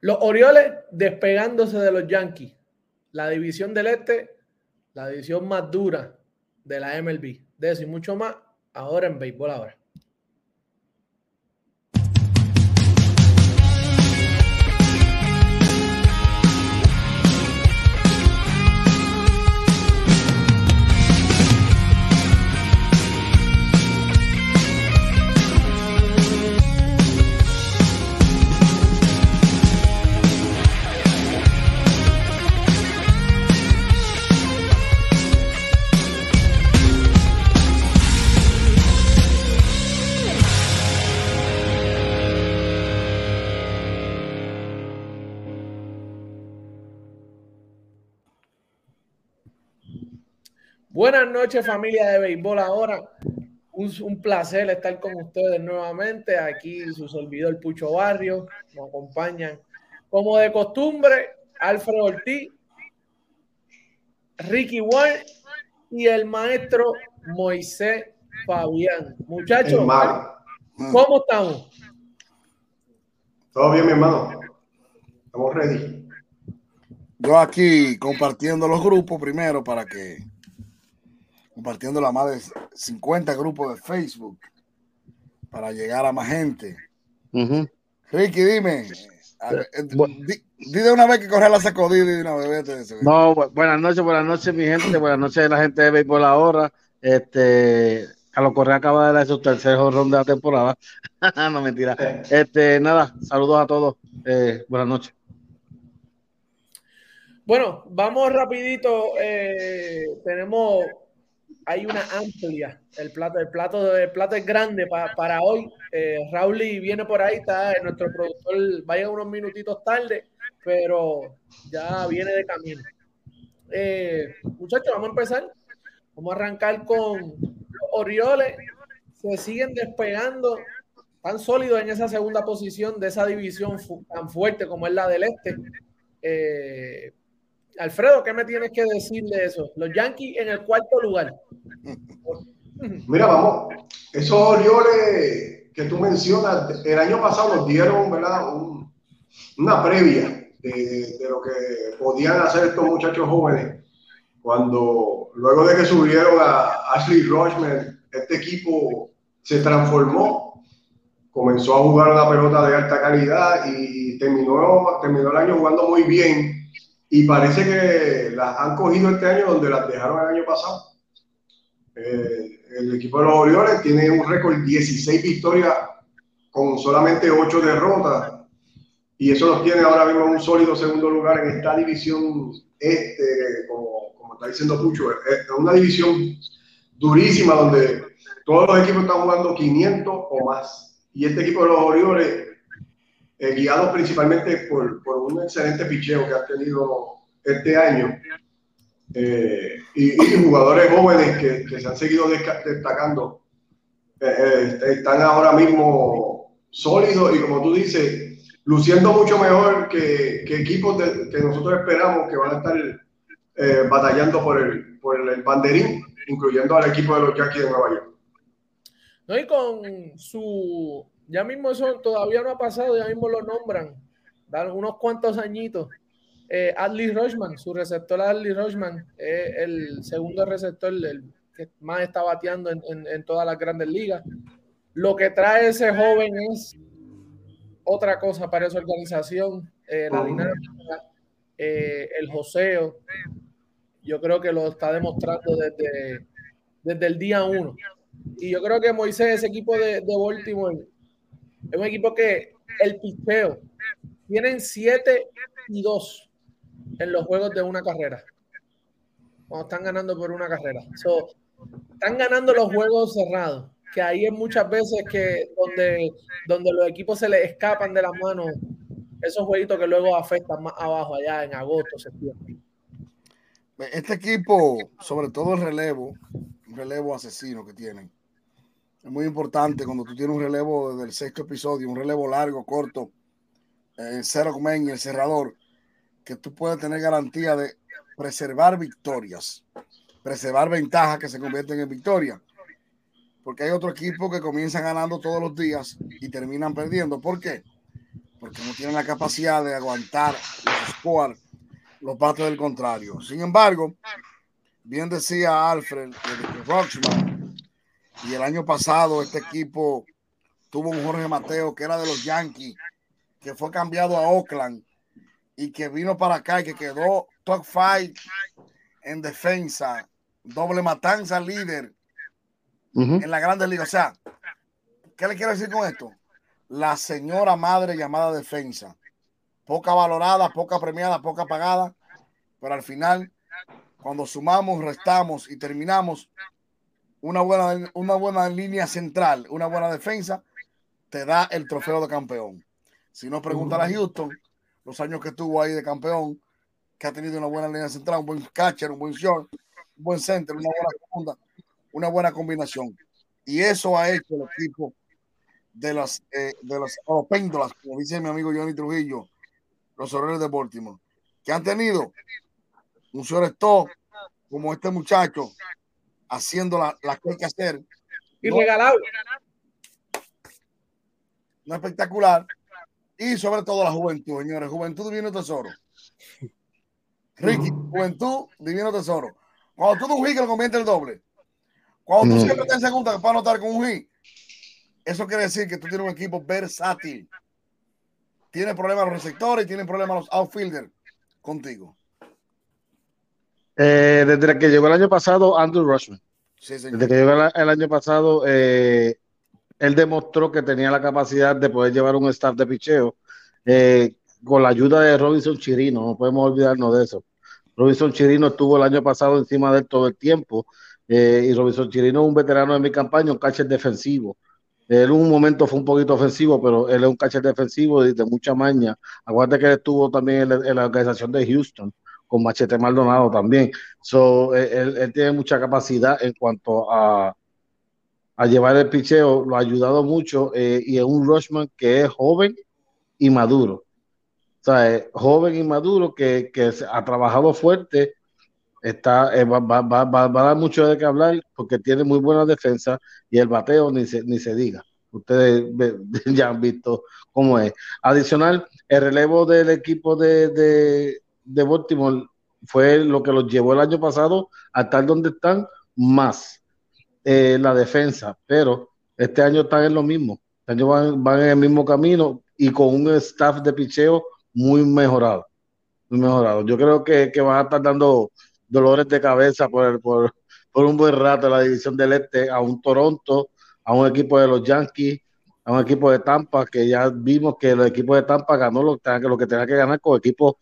Los Orioles despegándose de los Yankees. La división del Este, la división más dura de la MLB. De eso y mucho más ahora en béisbol ahora. Buenas noches, familia de béisbol. Ahora, un, placer estar con ustedes nuevamente. Aquí su servidor Pucho Barrio nos acompañan, como de costumbre, Alfredo Ortiz, Ricky Ward y el maestro Moisés Fabián. Muchachos, ¿cómo estamos? Todo bien, mi hermano. Estamos ready. Yo aquí compartiendo los grupos primero para que compartiendo la más de 50 grupos de Facebook para llegar a más gente. Ricky, dime. Eh, di, de una vez que corre la sacudida de una vez. No, buenas noches, buenas noches, mi gente. Buenas noches, la gente de Béisbol Ahora. Este, Carlos Correa acaba de dar su tercer jorrón de la temporada. no, mentira. Este, nada, saludos a todos. Eh, buenas noches. Bueno, vamos rapidito. Eh, tenemos hay una amplia, el plato, el plato, el plato es grande para hoy. Eh, Raúl viene por ahí, está nuestro productor, vaya unos minutitos tarde, pero ya viene de camino. Eh, muchachos, vamos a empezar. Vamos a arrancar con los Orioles. Se siguen despegando tan sólidos en esa segunda posición de esa división tan fuerte como es la del este. Eh, Alfredo, ¿qué me tienes que decir de eso? Los Yankees en el cuarto lugar. Mira, vamos, esos Orioles que tú mencionas, el año pasado nos dieron, ¿verdad? una previa de, lo que podían hacer estos muchachos jóvenes cuando luego de que subieron a Ashley Rochman, este equipo se transformó, comenzó a jugar una pelota de alta calidad y terminó, terminó el año jugando muy bien y parece que las han cogido este año donde las dejaron el año pasado. Eh, el equipo de los Orioles tiene un récord 16 victorias con solamente 8 derrotas y eso los tiene ahora mismo en un sólido segundo lugar en esta división este, como, como está diciendo Pucho, es una división durísima donde todos los equipos están jugando 500 o más y este equipo de los Orioles eh, guiados principalmente por, por, un excelente picheo que ha tenido este año eh, y, jugadores jóvenes que, que, se han seguido destacando. Eh, están ahora mismo sólidos y como tú dices, luciendo mucho mejor que, que equipos que nosotros esperamos que van a estar batallando por el, por el banderín, incluyendo al equipo de los Yankees de Nueva York. No, y con su ya mismo eso todavía no ha pasado, ya mismo lo nombran. Dan unos cuantos añitos. Eh, Adley Rochman, su receptor Adley Rochman, es el segundo receptor el que más está bateando en, todas las grandes ligas. Lo que trae ese joven es otra cosa para esa organización, eh, la dinámica, eh, el joseo. Yo creo que lo está demostrando desde, desde el día uno. Y yo creo que Moisés, ese equipo de, de Baltimore, es un equipo que el picheo tienen 7 y 2 en los juegos de una carrera. Cuando están ganando por una carrera. están ganando los juegos cerrados. Que ahí es muchas veces que donde, donde los equipos se les escapan de las manos esos jueguitos que luego afectan más abajo, allá en agosto, septiembre. Este equipo, sobre todo el relevo, un relevo asesino que tienen, es muy importante cuando tú tienes un relevo del sexto episodio, un relevo largo, corto, en cero y el cerrador, que tú puedes tener garantía de preservar victorias, preservar ventajas que se convierten en victorias. Porque hay otro equipo que comienzan ganando todos los días y terminan perdiendo. ¿Por qué? porque no tienen la capacidad de aguantar los score, los bates del contrario. Sin embargo, bien decía Alfred de Roxman, y el año pasado este equipo tuvo un Jorge Mateo que era de los Yankees, que fue cambiado a Oakland y que vino para acá y que quedó top five en defensa, doble matanza líder en la Grande Liga. O sea, ¿qué le quiero decir con esto? La señora madre llamada defensa, poca valorada, poca premiada, poca pagada, pero al final, cuando sumamos, restamos y terminamos, una buena, una buena línea central, una buena defensa, te da el trofeo de campeón. Si no, pregunta a Houston, los años que estuvo ahí de campeón, que ha tenido una buena línea central, un buen catcher, un buen short, un buen center, una buena segunda, una buena combinación. Y eso ha hecho el equipo de las eh, de las como dice mi amigo Johnny Trujillo, los horarios de Baltimore, que han tenido un shortstop como este muchacho haciendo las la que hay que hacer. Y regalado. No espectacular y sobre todo la juventud, señores. Juventud divino tesoro. Ricky, juventud divino tesoro. Cuando tú das un hit que lo convierte el doble. Cuando tú siempre estás en segunda para anotar con un hit, eso quiere decir que tú tienes un equipo versátil. Tiene problemas los receptores y tiene problemas los outfielders contigo. Eh, desde que llegó el año pasado, Andrew Rushman. desde que llegó el, año pasado, eh, él demostró que tenía la capacidad de poder llevar un staff de picheo eh, con la ayuda de Robinson Chirino, no podemos olvidarnos de eso. Robinson Chirino estuvo el año pasado encima de él todo el tiempo eh, y Robinson Chirino es un veterano de mi campaña, un catcher defensivo. Él en un momento fue un poquito ofensivo, pero él es un catcher defensivo de, mucha maña. Acuérdate que él estuvo también en la, organización de Houston con Machete Maldonado también. So, él, tiene mucha capacidad en cuanto a, a llevar el picheo, lo ha ayudado mucho eh, y es un Rushman que es joven y maduro. O sea, es joven y maduro que, que ha trabajado fuerte, está, eh, va, va, va, a dar mucho de qué hablar porque tiene muy buena defensa y el bateo ni se, ni se diga. Ustedes ya han visto cómo es. Adicional, el relevo del equipo de, de, de Baltimore fue lo que los llevó el año pasado a estar donde están más eh, la defensa, pero este año están en lo mismo. Este año van, en el mismo camino y con un staff de picheo muy mejorado. Muy mejorado. Yo creo que, que van a estar dando dolores de cabeza por, por, por un buen rato la división del Este a un Toronto, a un equipo de los Yankees, a un equipo de Tampa, que ya vimos que el equipo de Tampa ganó lo, lo que tenía que ganar con equipos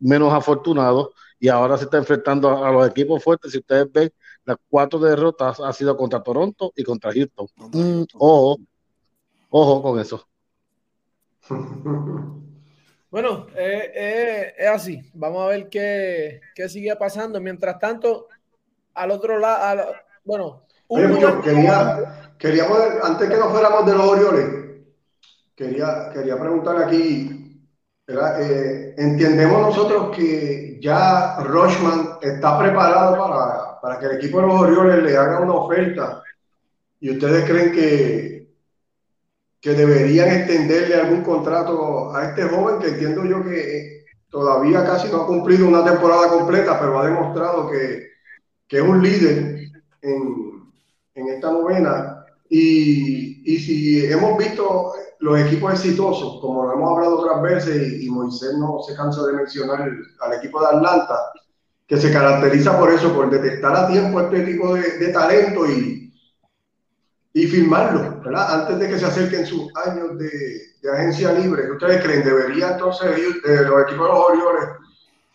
menos afortunados y ahora se está enfrentando a los equipos fuertes. Si ustedes ven, las cuatro derrotas ha sido contra Toronto y contra Houston. Mm, ojo, ojo con eso. Bueno, eh, eh, es así. Vamos a ver qué, qué, sigue pasando. Mientras tanto, al otro lado, bueno. quería, quería antes que nos fuéramos de los Orioles, quería, quería preguntar aquí, eh, entendemos nosotros que ya Rochman está preparado para para que el equipo de los Orioles le haga una oferta y ustedes creen que, que deberían extenderle algún contrato a este joven que entiendo yo que todavía casi no ha cumplido una temporada completa, pero ha demostrado que, que es un líder en, en esta novena. Y, y, si hemos visto los equipos exitosos, como lo hemos hablado otras veces, y, y Moisés no se cansa de mencionar al equipo de Atlanta, que se caracteriza por eso, por detectar a tiempo este tipo de, talento y, y filmarlo, ¿verdad? Antes de que se acerquen sus años de, agencia libre. ¿Qué ustedes creen? ¿Debería entonces de los equipos de los Orioles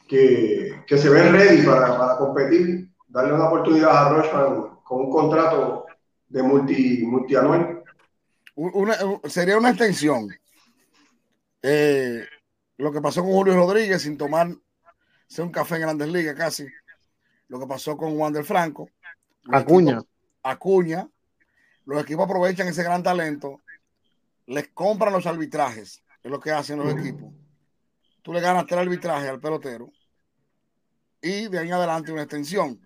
que, que se ven ready para, para, competir, darle una oportunidad a Rochman con un contrato de multi, multianual? Una, sería una extensión. Eh, lo que pasó con Julio Rodríguez sin tomar sea un café en Grandes Ligas casi. Lo que pasó con Wander Franco. Acuña. Acuña. Los equipos aprovechan ese gran talento, les compran los arbitrajes, es lo que hacen los equipos. Tú le ganas el arbitraje al pelotero y de ahí en adelante una extensión.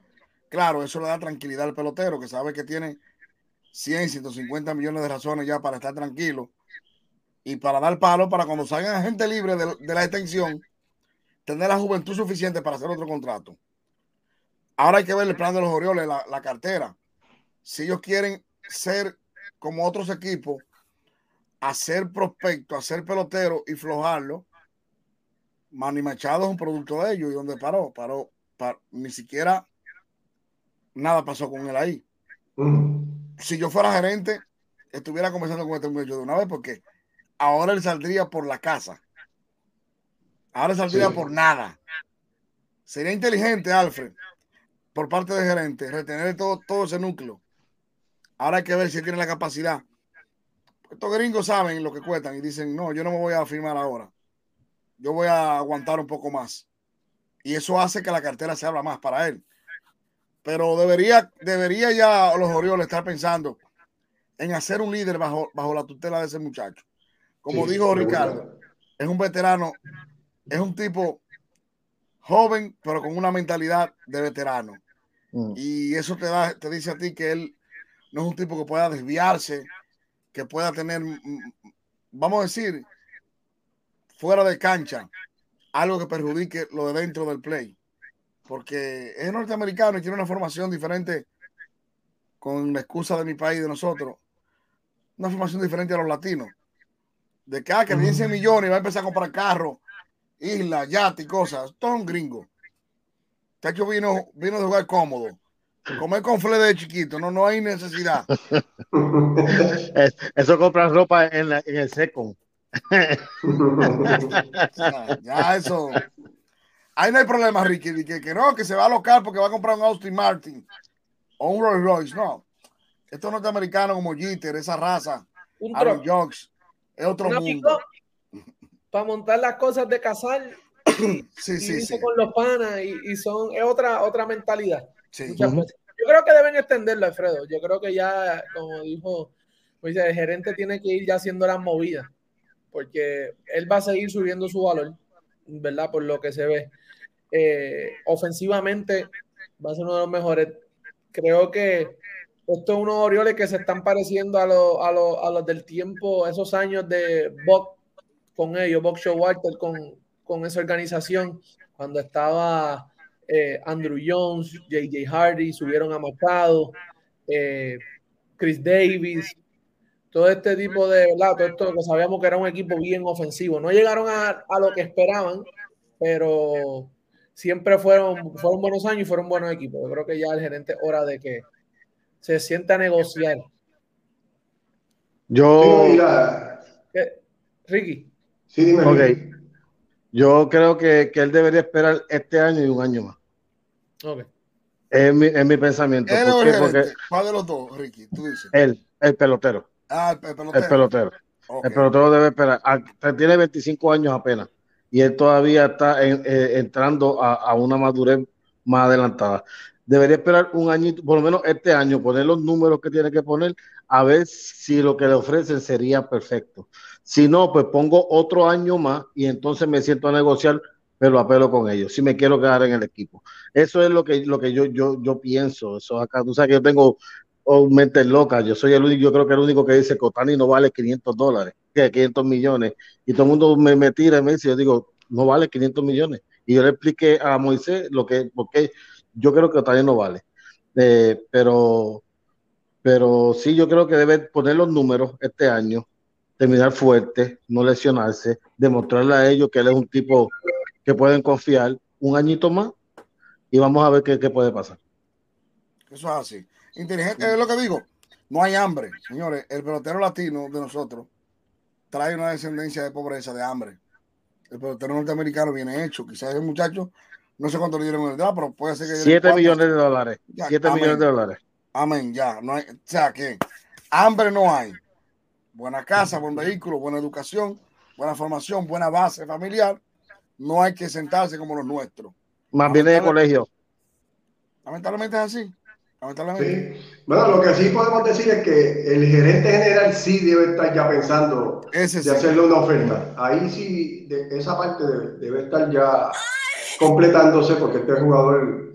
Claro, eso le da tranquilidad al pelotero que sabe que tiene 100, 150 millones de razones ya para estar tranquilo y para dar palo para cuando salgan gente libre de, la extensión, tener la juventud suficiente para hacer otro contrato. Ahora hay que ver el plan de los Orioles, la, cartera. Si ellos quieren ser como otros equipos, hacer prospecto, hacer pelotero y flojarlo, Manny Machado es un producto de ellos y donde paró, paró, paró ni siquiera nada pasó con él ahí. Si yo fuera gerente, estuviera conversando con este muchacho de una vez porque ahora él saldría por la casa. Ahora saldría sí. por nada. Sería inteligente, Alfred, por parte del gerente, retener todo, todo ese núcleo. Ahora hay que ver si tiene la capacidad. Estos gringos saben lo que cuestan y dicen, no, yo no me voy a firmar ahora. Yo voy a aguantar un poco más. Y eso hace que la cartera se abra más para él. Pero debería, debería ya los Orioles estar pensando en hacer un líder bajo, bajo la tutela de ese muchacho. Como sí, dijo Ricardo, es un veterano, es un tipo joven, pero con una mentalidad de veterano. Mm. Y eso te, da, te dice a ti que él no es un tipo que pueda desviarse, que pueda tener, vamos a decir, fuera de cancha, algo que perjudique lo de dentro del play. Porque es norteamericano y tiene una formación diferente con la excusa de mi país, de nosotros. Una formación diferente a los latinos. De que, ah, que 15 millones y va a empezar a comprar carros, islas, yates y cosas. Todo un gringo. Tacho vino, vino de jugar cómodo. Comer con fle de chiquito, no, no hay necesidad. Eso comprar ropa en, la, en el seco. ya, ya, eso. Ahí no hay problema, Ricky, que, que no, que se va a local porque va a comprar un Austin Martin o un Rolls Royce. No. Estos norteamericanos como Jeter, esa raza, tro- Jocks, es otro mundo. para montar las cosas de casar Sí, y sí, sí. con los panas y, y son es otra otra mentalidad sí. muchas Ujú. veces. yo creo que deben extenderlo Alfredo yo creo que ya como dijo pues, el gerente tiene que ir ya haciendo las movidas porque él va a seguir subiendo su valor verdad por lo que se ve Eh, ofensivamente va a ser uno de los mejores creo que estos unos Orioles que se están pareciendo a, los- a, los- a los del tiempo, esos años de Buck con ellos, Buck Showalter con, con esa organización, cuando estaba eh, Andrew Jones, JJ Hardy, subieron a Machado, eh, Chris Davis, todo este tipo de, ¿verdad? Esto que sabíamos que era un equipo bien ofensivo. No llegaron a, a lo que esperaban, pero siempre fueron, fueron buenos años y fueron buenos equipos. Yo creo que ya el gerente es hora de que se sienta a negociar. Yo, Ricky, sí, dime. Ok. Ricky. yo creo que, que él debería esperar este año y un año más. ok. Es mi, es mi pensamiento. Él o ¿Por el qué? Porque gerente. ¿Cuál de los dos, Ricky? Tú dices. él, el pelotero, Ah, el, el pelotero. el pelotero. El pelotero debe esperar. Ah, Tiene 25 años apenas y él todavía está eh, entrando a, a una madurez más adelantada. Debería esperar un añito, por lo menos este año, poner los números que tiene que poner, a ver si lo que le ofrecen sería perfecto. Si no, pues pongo otro año más y entonces me siento a negociar, pero apelo con ellos, si me quiero quedar en el equipo. Eso es lo que, lo que yo, yo, yo pienso. Eso acá, tú sabes que yo tengo oh, mentes locas. Yo soy el único, yo creo que el único que dice que Otani no vale 500 dólares, que 500 millones. Y todo el mundo me, me tira y me dice, yo digo, no vale 500 millones. Y yo le expliqué a Moisés lo que, porque yo creo que Otani no vale. Eh, pero, pero sí, yo creo que debe poner los números este año, terminar fuerte, no lesionarse, demostrarle a ellos que él es un tipo que pueden confiar un añito más y vamos a ver qué, qué puede pasar. Eso es así. Inteligente, es lo que digo. No hay hambre, señores. El pelotero latino de nosotros trae una descendencia de pobreza, de hambre. El pelotero norteamericano viene hecho. Quizás el muchacho, no sé cuánto le dieron en el draft, pero puede ser que. le den 7 cuatro. millones de dólares. Ya, 7 amén. millones de dólares. Amén, ya. No hay, o sea que hambre no hay. Buena casa, buen vehículo, buena educación, buena formación, buena base familiar. No hay que sentarse como los nuestros. Más bien de colegio. Lamentablemente es así. Lamentablemente. Sí. Bueno, lo que sí podemos decir es que el gerente general sí debe estar ya pensando Ese sí. de hacerle una oferta. Ahí sí, de, esa parte debe, debe estar ya completándose porque este jugador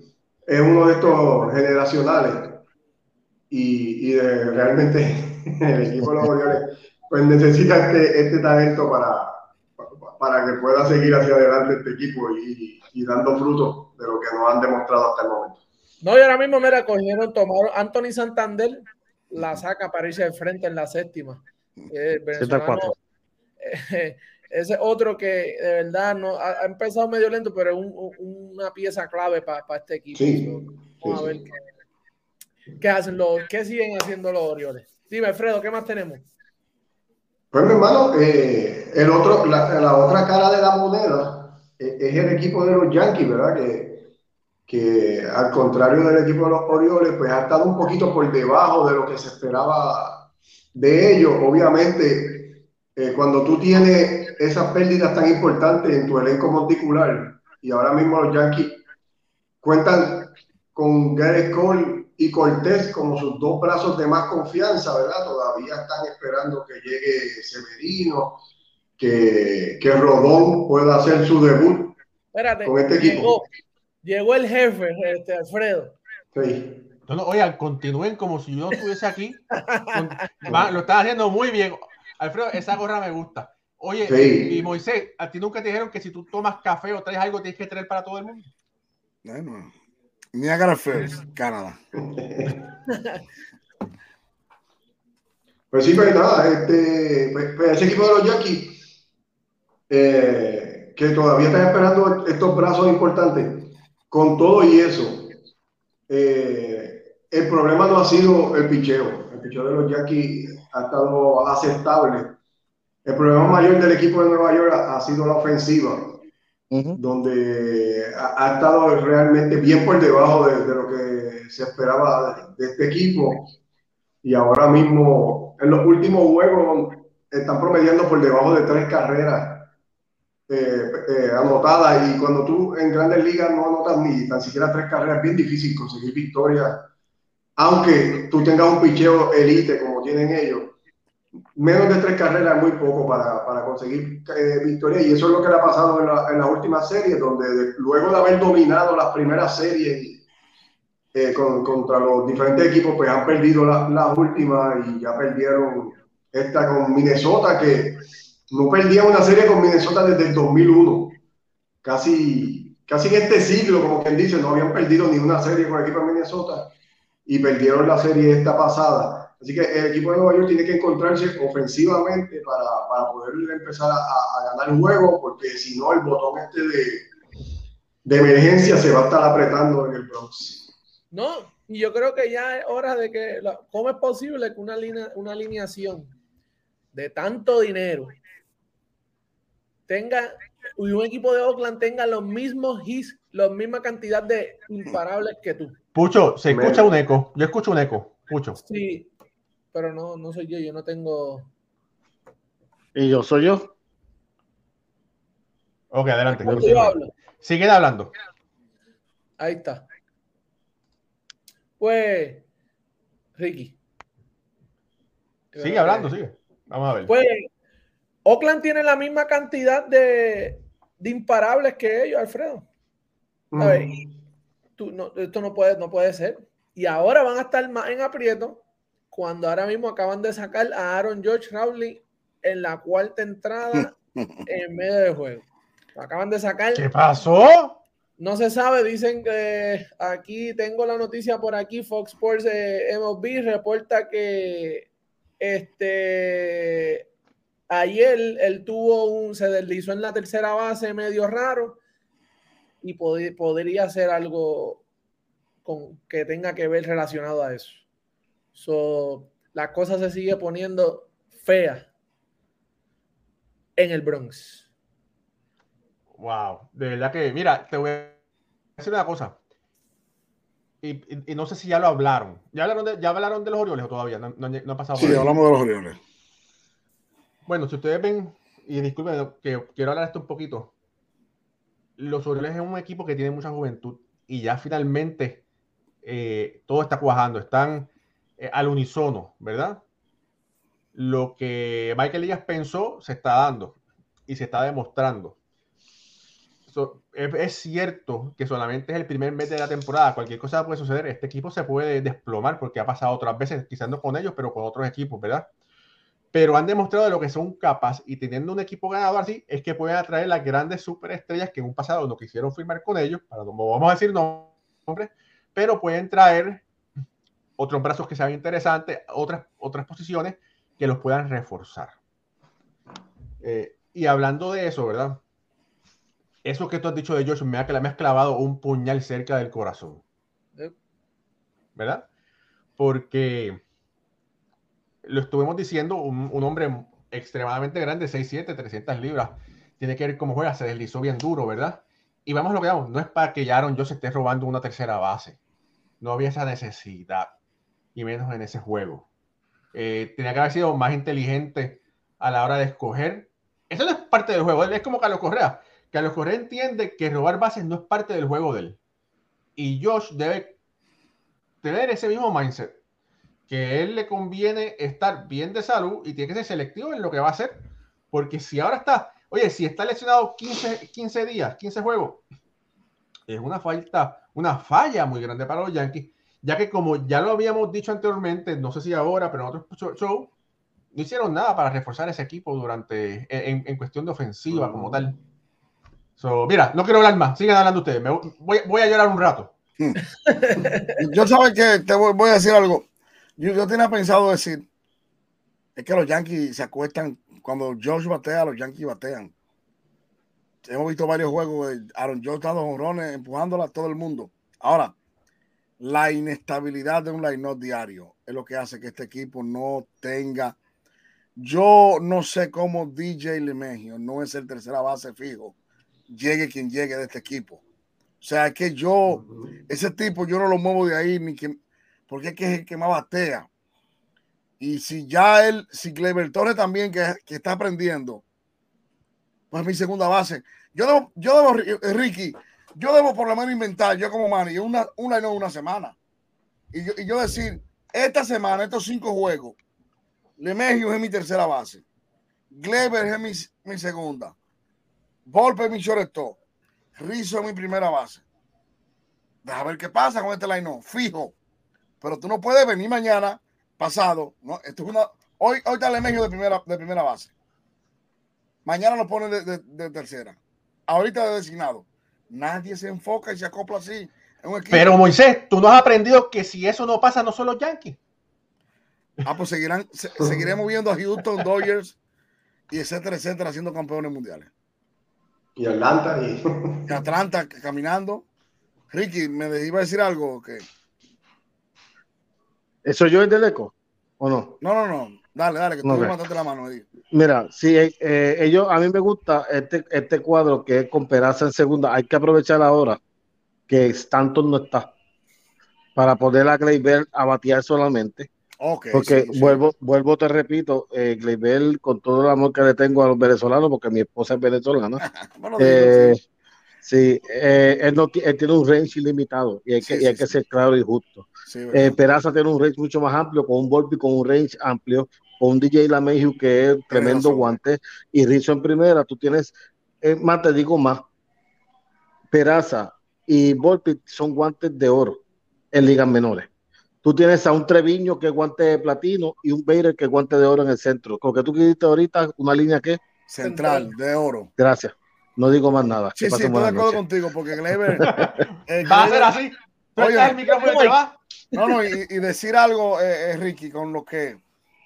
es uno de estos generacionales y, y de- realmente el equipo de los Orioles pues necesita este, este talento para, para que pueda seguir hacia adelante este equipo y, y dando frutos de lo que nos han demostrado hasta el momento. No, y ahora mismo, mira, cogieron, tomaron Anthony Santander, la saca para irse al frente en la séptima. Eh, ese otro que de verdad no ha, empezado medio lento, pero es un, una pieza clave para este equipo. vamos a ver qué, hacen los, qué siguen haciendo los Orioles. Dime, Alfredo, ¿qué más tenemos? Pues, mi hermano, eh, el otro, la, la, otra cara de la moneda eh, es el equipo de los Yankees, ¿verdad? Que, que al contrario del equipo de los Orioles, pues ha estado un poquito por debajo de lo que se esperaba de ellos. Obviamente, eh, cuando tú tienes esas pérdidas tan importantes en tu elenco monticular. Y ahora mismo los Yankees cuentan con Gareth Cole y Cortés como sus dos brazos de más confianza, ¿verdad? Todavía están esperando que llegue Severino, que, que Rodón pueda hacer su debut con este equipo. Llegó, el jefe, este, Alfredo. Sí. No, oigan, continúen como si yo estuviese aquí. lo están haciendo muy bien. Alfredo, esa gorra me gusta. Oye, y Moisés, ¿a ti nunca te dijeron que si tú tomas café o traes algo tienes que traer para todo el mundo? Bueno, Niagara First, Canadá. Pues sí, pues nada, este, pues, pues ese equipo de los Yankees, eh, que todavía están esperando estos brazos importantes, con todo y eso, eh, el problema no ha sido el picheo. El picheo de los Yankees ha estado aceptable el problema mayor del equipo de Nueva York ha, sido la ofensiva, donde ha, estado realmente bien por debajo de, lo que se esperaba de, este equipo. Y ahora mismo, en los últimos juegos, están promediando por debajo de tres carreras eh, eh, anotadas. Y cuando tú en grandes ligas no anotas ni tan siquiera tres carreras, es bien difícil conseguir victoria. Aunque tú tengas un picheo elite como tienen ellos, menos de tres carreras es muy poco para, para conseguir eh, victoria y eso es lo que le ha pasado en, la, en las últimas series, donde luego de haber dominado las primeras series eh, contra los diferentes equipos, pues han perdido las la últimas y ya perdieron esta con Minnesota, que no perdía una serie con Minnesota desde el 2001, casi, casi en este siglo, como quien dice, no habían perdido ni una serie con el equipo de Minnesota y perdieron la serie esta pasada. Así que el equipo de Nueva York tiene que encontrarse ofensivamente para, para poder empezar a, ganar el juego, porque si no, el botón este de, de emergencia se va a estar apretando en el Bronx. No, y yo creo que ya es hora de que, ¿cómo es posible que una, línea, una alineación de tanto dinero tenga, y un equipo de Oakland tenga los mismos hits, la misma cantidad de imparables que tú? Pucho, se escucha un eco, yo escucho un eco, Pucho. Sí, pero no, no soy yo, yo no tengo. ¿Y yo soy yo? Ok, adelante. Sigue hablando. Ahí está. Pues, Ricky. Sigue hablando, sigue. Vamos a ver. Pues, Oakland tiene la misma cantidad de, de imparables que ellos, Alfredo. A ver, tú, no, esto no puede, no puede ser. Y ahora van a estar más en aprieto cuando ahora mismo acaban de sacar a Aaron George Rowley en la cuarta entrada en medio del juego. acaban de sacar. ¿Qué pasó? No se sabe, dicen que aquí tengo la noticia por aquí, Fox Sports eh, MLB reporta que este ayer él tuvo un, se deslizó en la tercera base medio raro y podría ser algo con, que tenga que ver relacionado a eso. So, la cosa se sigue poniendo fea en el Bronx. Wow, de verdad que, mira, te voy a decir una cosa. Y, no sé si ya lo hablaron. ¿Ya hablaron de, ya hablaron de los Orioles o todavía? No, no, ha pasado. Sí, hablamos de los Orioles. Bueno, si ustedes ven, y disculpen que quiero hablar esto un poquito. Los Orioles es un equipo que tiene mucha juventud y ya finalmente eh, todo está cuajando. Están eh, al unísono, ¿verdad? Lo que Michael Elías pensó se está dando y se está demostrando. es, cierto que solamente es el primer mes de la temporada, cualquier cosa puede suceder, este equipo se puede desplomar porque ha pasado otras veces, quizás no con ellos, pero con otros equipos, ¿verdad? Pero han demostrado de lo que son capaces y teniendo un equipo ganador así, es que pueden atraer las grandes superestrellas que en un pasado no quisieron firmar con ellos, para no vamos a decir nombres, pero pueden traer otros brazos que sean interesantes, otras, otras posiciones que los puedan reforzar. Eh, y hablando de eso, ¿verdad? Eso que tú has dicho de Josh me ha, me has clavado un puñal cerca del corazón. ¿Verdad? Porque lo estuvimos diciendo, un, hombre extremadamente grande, 6'7, 300 libras, tiene que ver cómo juega, se deslizó bien duro, ¿verdad? Y vamos a lo que vamos, no es para que Aaron yo se esté robando una tercera base. No había esa necesidad, y menos en ese juego. Eh, tenía que haber sido más inteligente a la hora de escoger. Eso no es parte del juego, es como Carlos Correa. Carlos Correa entiende que robar bases no es parte del juego de él. Y Josh debe tener ese mismo mindset que a él le conviene estar bien de salud y tiene que ser selectivo en lo que va a hacer. Porque si ahora está, oye, si está lesionado 15, 15 días, 15 juegos, es una falta, una falla muy grande para los Yankees, ya que como ya lo habíamos dicho anteriormente, no sé si ahora, pero en otros shows, no hicieron nada para reforzar ese equipo durante, en, cuestión de ofensiva como tal. mira, no quiero hablar más, sigan hablando ustedes, voy, voy, a llorar un rato. Yo sabes que te voy a decir algo yo, tenía pensado decir, es que los Yankees se acuestan, cuando George batea, los Yankees batean. Hemos visto varios juegos de Aaron George dando honrones, empujándola a todo el mundo. Ahora, la inestabilidad de un line diario es lo que hace que este equipo no tenga. Yo no sé cómo DJ LeMegio no es el tercera base fijo. Llegue quien llegue de este equipo. O sea, que yo, ese tipo, yo no lo muevo de ahí ni que porque es que es el que más batea. Y si ya él, si Gleyber Torres también, que, está aprendiendo, pues mi segunda base. Yo debo, yo debo, eh, Ricky, yo debo por lo menos inventar, yo como manager, una, una y no una semana. Y yo, y yo decir, esta semana, estos cinco juegos, Lemegio es mi tercera base. Gleber es mi, mi segunda. Volpe es mi shortstop. Rizzo es mi primera base. Deja ver qué pasa con este line, fijo. Pero tú no puedes venir mañana, pasado, ¿no? Esto es una. Hoy, hoy está Lemegio de primera, de primera base. Mañana lo ponen de, tercera. Ahorita de designado. Nadie se enfoca y se acopla así. Pero Moisés, tú no has aprendido que si eso no pasa, no son los Yankees. Ah, pues seguirán, seguiremos viendo a Houston, Dodgers y etcétera, etcétera, siendo campeones mundiales. Y Atlanta. Y, y Atlanta caminando. Ricky, ¿me iba a decir algo? que ¿Eso yo es del eco? ¿O no? No, no, no. Dale, dale, que tú me mataste la mano ahí. Mira, sí, eh, eh, ellos, a mí me gusta este, este cuadro que es con Peraza en segunda. Hay que aprovechar ahora que Stanton no está para poder a Gleyber a batear solamente. Okay, porque vuelvo, vuelvo, te repito, eh, con todo el amor que le tengo a los venezolanos, porque mi esposa es venezolana. Eh, sí, él, no, él tiene un range ilimitado y hay que, y hay que ser claro y justo. Eh, Peraza tiene un range mucho más amplio, con un Volpi con un range amplio, con un DJ LaMeju que es tremendo guante, y Rizzo en primera, tú tienes, eh, más te digo más, Peraza y Volpi son guantes de oro en ligas menores. Tú tienes a un Treviño que es guante de platino y un Bader que es guante de oro en el centro. Con que tú quisiste ahorita, una línea que central de oro. Gracias. No digo más nada. Sí, sí, estoy de acuerdo contigo porque Gleber, va a ser así. Oye, el micrófono va. No, no, y, decir algo, eh, eh, Ricky, con lo que,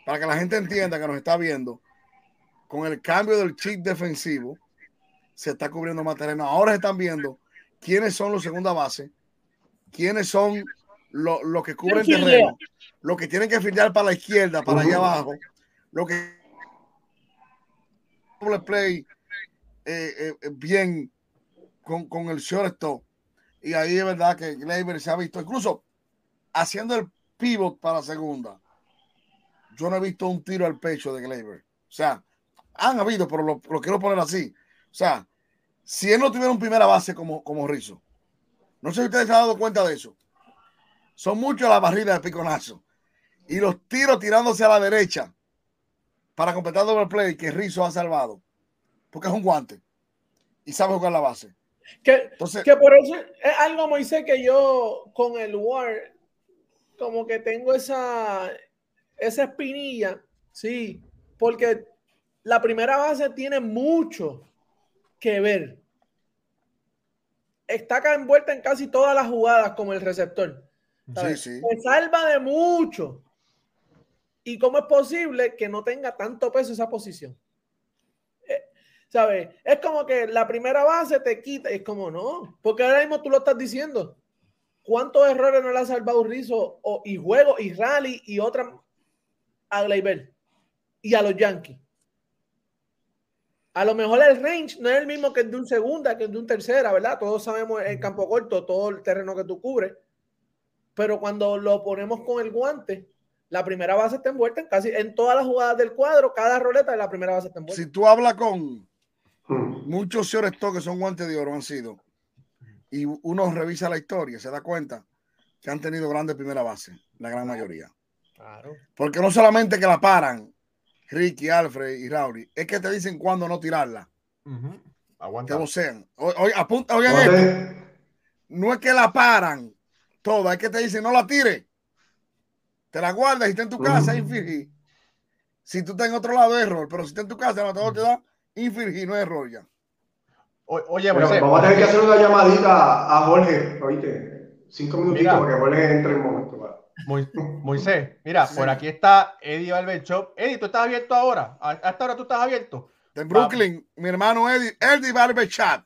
para que la gente entienda que nos está viendo, con el cambio del chip defensivo, se está cubriendo más terreno. Ahora se están viendo quiénes son los segunda base, quiénes son los que cubren terreno, los que tienen que filtrar para la izquierda, para allá abajo, lo que play eh, bien con, con el shortstop. Y ahí es verdad que Gleyber se ha visto, incluso haciendo el pivot para segunda, yo no he visto un tiro al pecho de Gleyber. O sea, han habido, pero lo, quiero poner así. O sea, si él no tuviera un primera base como, como Rizzo, no sé si ustedes se han dado cuenta de eso. Son muchas las barridas de piconazo y los tiros tirándose a la derecha para completar doble play que Rizzo ha salvado, porque es un guante y sabe jugar la base. Que, que por eso es algo, Moisés, que yo con el War, como que tengo esa, esa espinilla, sí, porque la primera base tiene mucho que ver. Está envuelta en casi todas las jugadas como el receptor. Sí, sí. Se salva de mucho. ¿Y cómo es posible que no tenga tanto peso esa posición? ¿Sabes? Es como que la primera base te quita. Es como no, porque ahora mismo tú lo estás diciendo. ¿Cuántos errores no le ha salvado Rizzo o, y juego y rally y otra a Gleyber y a los Yankees? A lo mejor el range no es el mismo que el de un segunda, que el de un tercera, ¿verdad? Todos sabemos el campo corto, todo el terreno que tú cubres. Pero cuando lo ponemos con el guante, la primera base está envuelta en casi en todas las jugadas del cuadro, cada roleta de la primera base está envuelta. Si tú hablas con muchos señores que son guantes de oro, han sido, y uno revisa la historia, se da cuenta que han tenido grandes primera base, la gran mayoría. Claro. Porque no solamente que la paran, Ricky, Alfred y Rauri, es que te dicen cuándo no tirarla. Ujú. Que Aguanta. vocean. O- oye, apunta, oigan esto. No es que la paran toda, es que te dicen no la tires. Te la guardas y está en tu casa, infringir. Si tú estás en otro lado, es error. Pero si está en tu casa, el matador te da infringir, no es error ya. O- Oye, vamos a tener que hacer una llamadita a Jorge, oíste. Cinco minutitos para que Jorge entre un momento. Mois- Moisés, mira, Sí. por aquí está Eddie Barber Shop. Eddie, ¿tú estás abierto ahora? ¿A- ¿Hasta ahora tú estás abierto? En Brooklyn, mi hermano Eddie, Eddie Barber Chat.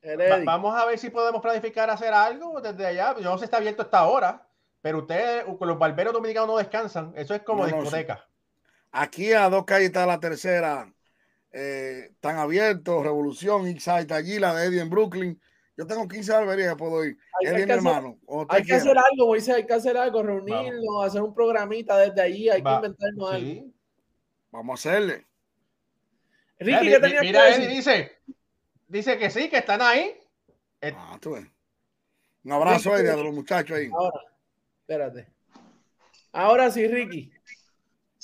El Va- vamos a ver si podemos planificar hacer algo desde allá. Yo no sé si está abierto hasta ahora, pero ustedes, con los barberos dominicanos no descansan. Eso es como No, no, discoteca. Aquí a dos calles está la tercera. Eh, están abiertos, Revolución, Inside allí, la de Eddie en Brooklyn. Yo tengo 15 barberías que puedo ir. Hay- Eddie hay mi que hacer- hermano. Hay que quiera. hacer algo, Moisés, hay que hacer algo, reunirnos, hacer un programita desde allí, hay Va, que inventarnos algo. Vamos a hacerle. Ricky, ¿qué tenías mira, que Eddie dice, dice que sí, que están ahí. Ah, tú ves. Un abrazo, Ricky, Eddie, a los muchachos ahí. Ahora, espérate. Ahora sí, Ricky.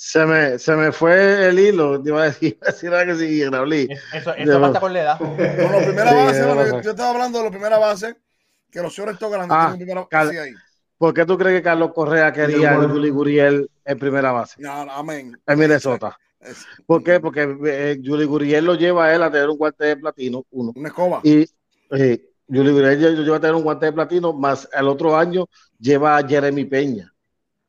Se me, se me fue el hilo, te iba a decir, iba a decir algo que sí, Raulí. Eso, eso pasa con la edad. Con primera Sí, base, yo, estaba hablando de la primera base, que los señores grandes Ah, tienen primera Cal- sí, ahí. ¿Por qué tú crees que Carlos Correa quería a. Juli Guriel en primera base? No, no, amén. En Minnesota. Es ¿Por qué? Porque eh, Juli Guriel lo lleva a él a tener un guante de platino, uno. una escoba. Y eh, Juli Guriel lo lleva a tener un guante de platino, más el otro año lleva a Jeremy Peña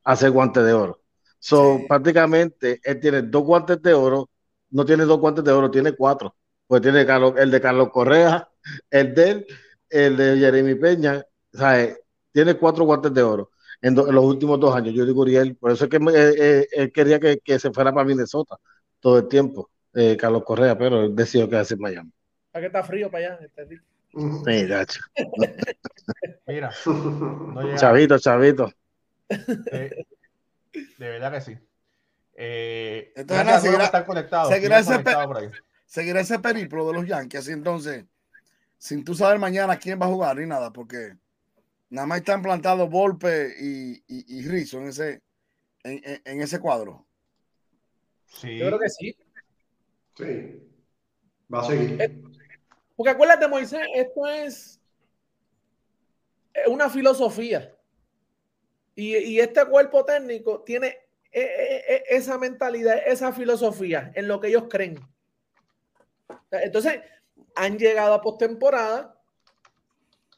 a hacer guante de oro. So, Sí. prácticamente él tiene dos guantes de oro, no tiene dos guantes de oro, tiene cuatro. Pues tiene Carlos- el de Carlos Correa, el de él, el de Jeremy Peña, o sea, eh, tiene cuatro guantes de oro en, do- en los últimos dos años. Yo digo Uriel, por eso es que eh, eh, él quería que, que se fuera para Minnesota todo el tiempo, eh, Carlos Correa, pero él decidió quedarse en Miami. ¿Para qué está frío para allá? Este Ricky? Sí, gacho. Mira, no llega. Chavito, chavito. De, de verdad que sí. Eh, Entonces, seguirá- estar conectados. seguirá ese pe- conectados por ahí. Seguirá ese periplo de los Yankees, así entonces, sin tú saber mañana quién va a jugar ni nada, porque nada más están plantados Volpe y, y, y Rizzo en ese, en, en- en ese cuadro. Sí. Yo creo que sí. Sí. Va a seguir. Eh, Porque acuérdate, Moisés, esto es es una filosofía. Y, este cuerpo técnico tiene eh, eh, eh, esa mentalidad, esa filosofía en lo que ellos creen. Entonces, han llegado a postemporada,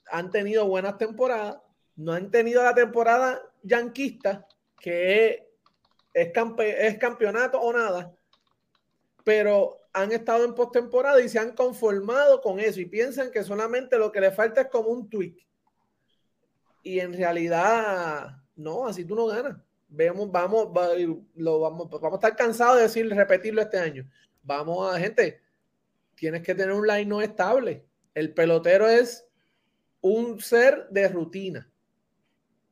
han tenido buenas temporadas, no han tenido la temporada yanquista, que es, campe- es campeonato o nada, pero han estado en postemporada y se han conformado con eso y piensan que solamente lo que le falta es como un tweak. Y en realidad, no, así tú no ganas. Vemos, vamos, va- lo vamos, vamos a estar cansados de decir, repetirlo este año. Vamos a, gente, tienes que tener un line no estable. El pelotero es un ser de rutina.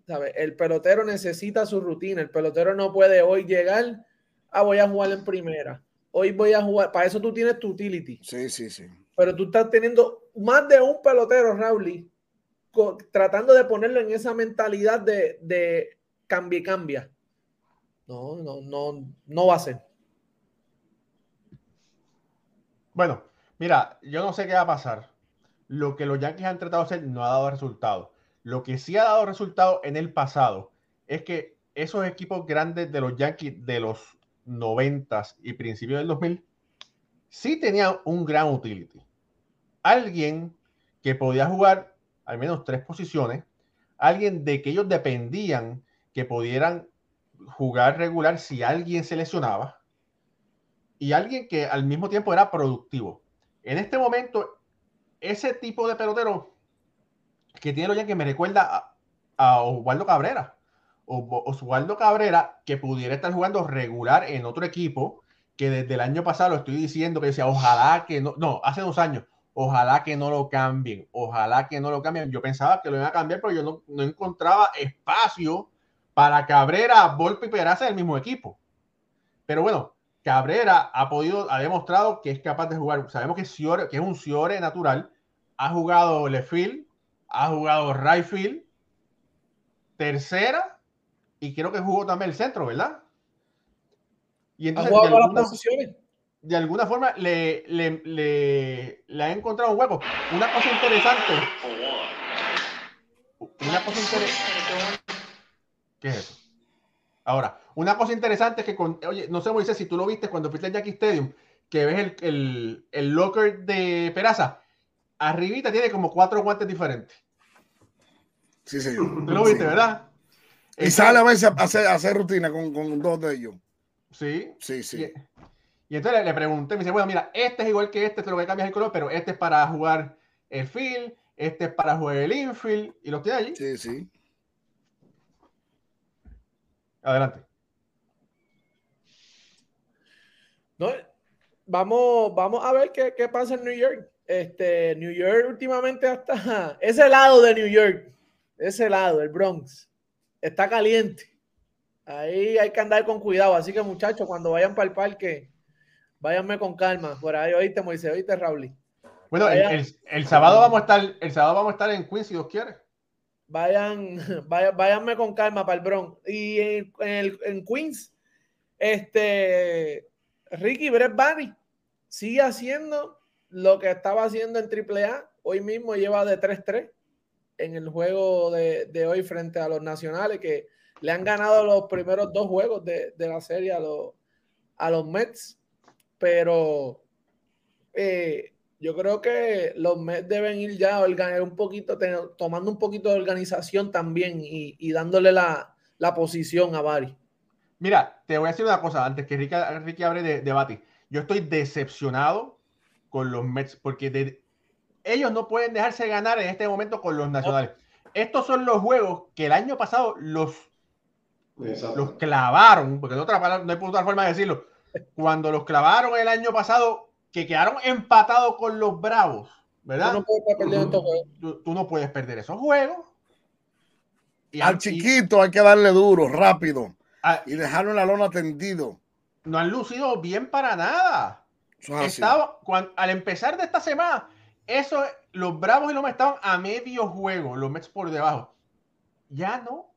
¿Sabe? El pelotero necesita su rutina. El pelotero no puede hoy llegar, ah, voy a jugar en primera. Hoy voy a jugar. Para eso tú tienes tu utility. Sí, sí, sí. Pero tú estás teniendo más de un pelotero, Raúl, tratando de ponerlo en esa mentalidad de, de cambia y cambia. No, no, no, no va a ser. Bueno, mira, yo no sé qué va a pasar. Lo que los Yankees han tratado de hacer no ha dado resultado. Lo que sí ha dado resultado en el pasado es que esos equipos grandes de los Yankees de los 90 y principios del 2000, sí tenía un gran utility. Alguien que podía jugar al menos tres posiciones, alguien de que ellos dependían que pudieran jugar regular si alguien se lesionaba y alguien que al mismo tiempo era productivo. En este momento, ese tipo de pelotero que tiene lo que me recuerda a, Oswaldo Cabrera. O, Oswaldo Cabrera que pudiera estar jugando regular en otro equipo que desde el año pasado lo estoy diciendo que decía ojalá que no, no, hace dos años, ojalá que no lo cambien, ojalá que no lo cambien. Yo pensaba que lo iban a cambiar, pero yo no, no encontraba espacio para Cabrera, Volpe y Peraza del mismo equipo. Pero bueno, Cabrera ha podido, ha demostrado que es capaz de jugar. Sabemos que, es, que es un Ciore natural. Ha jugado Lefield, ha jugado right tercera, y creo que jugó también el centro, ¿verdad? Y entonces, ¿Ha jugado alguna, las posiciones? De alguna forma le, le, le, ha encontrado un hueco. Una cosa interesante. Una cosa interesante. ¿Qué es eso? Ahora, una cosa interesante es que, con, oye, no sé, Moisés, si tú lo viste cuando fuiste al Jackie Stadium, que ves el, el, el locker de Peraza, arribita tiene como cuatro guantes diferentes. Sí, sí. Tú lo viste, ¿verdad? Y sale a veces a hacer, hacer rutina con, con, dos de ellos. Sí. Sí, sí. Y, entonces le, pregunté, me dice, bueno, mira, este es igual que este, este lo que cambias el color, pero este es para jugar el field, este es para jugar el infield, y lo tiene allí. Sí, sí. Adelante. No, vamos, vamos a ver qué, qué, pasa en New York. Este, New York últimamente hasta ese lado de New York, ese lado, el Bronx, está caliente. Ahí hay que andar con cuidado. Así que, muchachos, cuando vayan para el parque, váyanme con calma. Por ahí oíste, Moisés, oíste, Raúl. Bueno, el, el, sábado vamos a estar, el sábado vamos a estar en Queens si Dios quiere. Vayan, vayan, váyanme con calma para el Bronx. Y en, en, Queens, este Ricky Brett Barry sigue haciendo lo que estaba haciendo en AAA. Hoy mismo lleva de 3-3 en el juego de, de, hoy frente a los nacionales que le han ganado los primeros dos juegos de, de la serie a los, a los Mets. Pero eh, yo creo que los Mets deben ir ya a un poquito, tomando un poquito de organización también y, dándole la, posición a Bari. Mira, te voy a decir una cosa antes que Ricky, abre de debate. Yo estoy decepcionado con los Mets porque ellos no pueden dejarse ganar en este momento con los nacionales. Estos son los juegos que el año pasado los, los clavaron, porque no hay otra forma de decirlo. Cuando los clavaron el año pasado, que quedaron empatados con los Bravos, ¿verdad? Tú no puedes perder, esos juegos. Y Al chiquito hay que darle duro, rápido. Ah, y dejarlo en la lona tendido. No han lucido bien para nada. Estaba, al empezar de esta semana, eso, los Bravos y los Mets estaban a medio juego, los Mets por debajo. Ya no.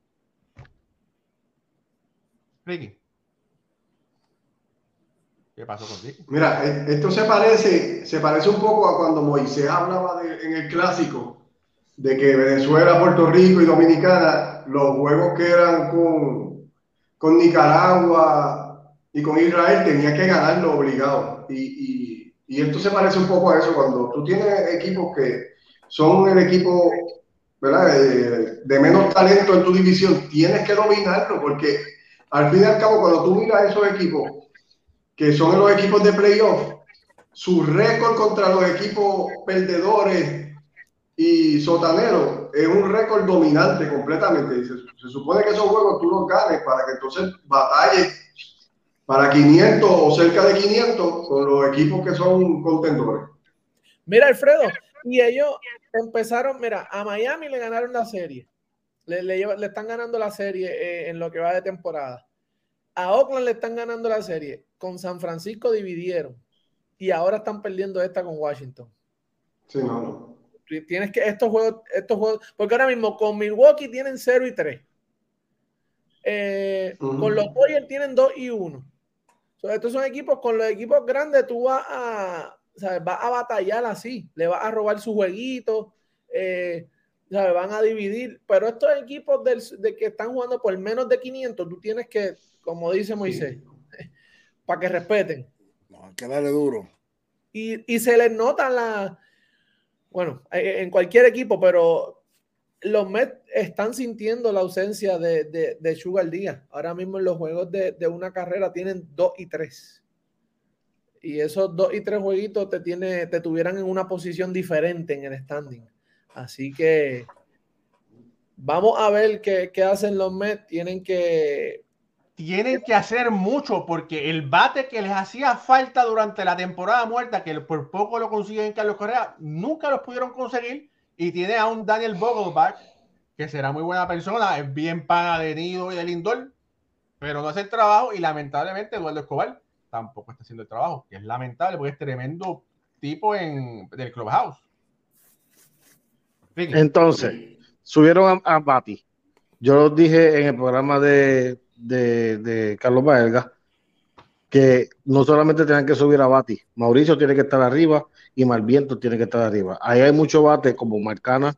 Ricky. ¿Qué pasó contigo? Mira, e, esto se parece, se parece un poco a cuando Moisés hablaba en el clásico de que Venezuela, Puerto Rico y Dominicana, los juegos que eran con, con Nicaragua y con Israel, tenía que ganarlo obligado. Y, y, esto se parece un poco a eso, cuando tú tienes equipos que son el equipo ¿verdad? De, de menos talento en tu división, tienes que dominarlo, porque al fin y al cabo, cuando tú miras esos equipos, que son los equipos de playoff, su récord contra los equipos perdedores y sotaneros es un récord dominante completamente. Se, supone que esos juegos tú los ganes para que entonces batalles para 500 o cerca de 500 con los equipos que son contendores. Mira, Alfredo, y ellos empezaron, mira, a Miami le ganaron la serie. Le, le, están ganando la serie eh, en lo que va de temporada. A Oakland le están ganando la serie. Con San Francisco dividieron. Y ahora están perdiendo esta con Washington. Sí, no, no. Tienes que estos juegos, estos juegos, porque ahora mismo con Milwaukee tienen 0 y 3. Eh, con los Dodgers tienen 2 y 1. estos son equipos, con los equipos grandes tú vas a, vas a batallar así, le vas a robar su jueguito, eh, van a dividir, pero estos equipos de que están jugando por menos de 500, tú tienes que como dice Moisés, para que respeten. No, hay que darle duro. Y, y se les nota la, bueno, eh, en cualquier equipo, pero los Mets están sintiendo la ausencia de, de, de Sugar Díaz. Ahora mismo en los juegos de, de, una carrera tienen dos y tres. Y esos dos y tres jueguitos te, tiene, te tuvieran en una posición diferente en el standing. Así que vamos a ver qué, qué hacen los Mets. Tienen que tienen que hacer mucho porque el bate que les hacía falta durante la temporada muerta, que por poco lo consiguen Carlos Correa, nunca los pudieron conseguir. Y tiene a un Daniel Vogelbach, que será muy buena persona, es bien pana de Nido y de Lindor, pero no hace el trabajo. Y lamentablemente, Eduardo Escobar tampoco está haciendo el trabajo, que es lamentable porque es tremendo tipo en, del Clubhouse. Entonces, subieron a, a Bati. Yo lo dije en el programa de, de, de Carlos Baelga que no solamente tienen que subir a Bati, Mauricio tiene que estar arriba y Malviento tiene que estar arriba. Ahí hay muchos bates como Marcana,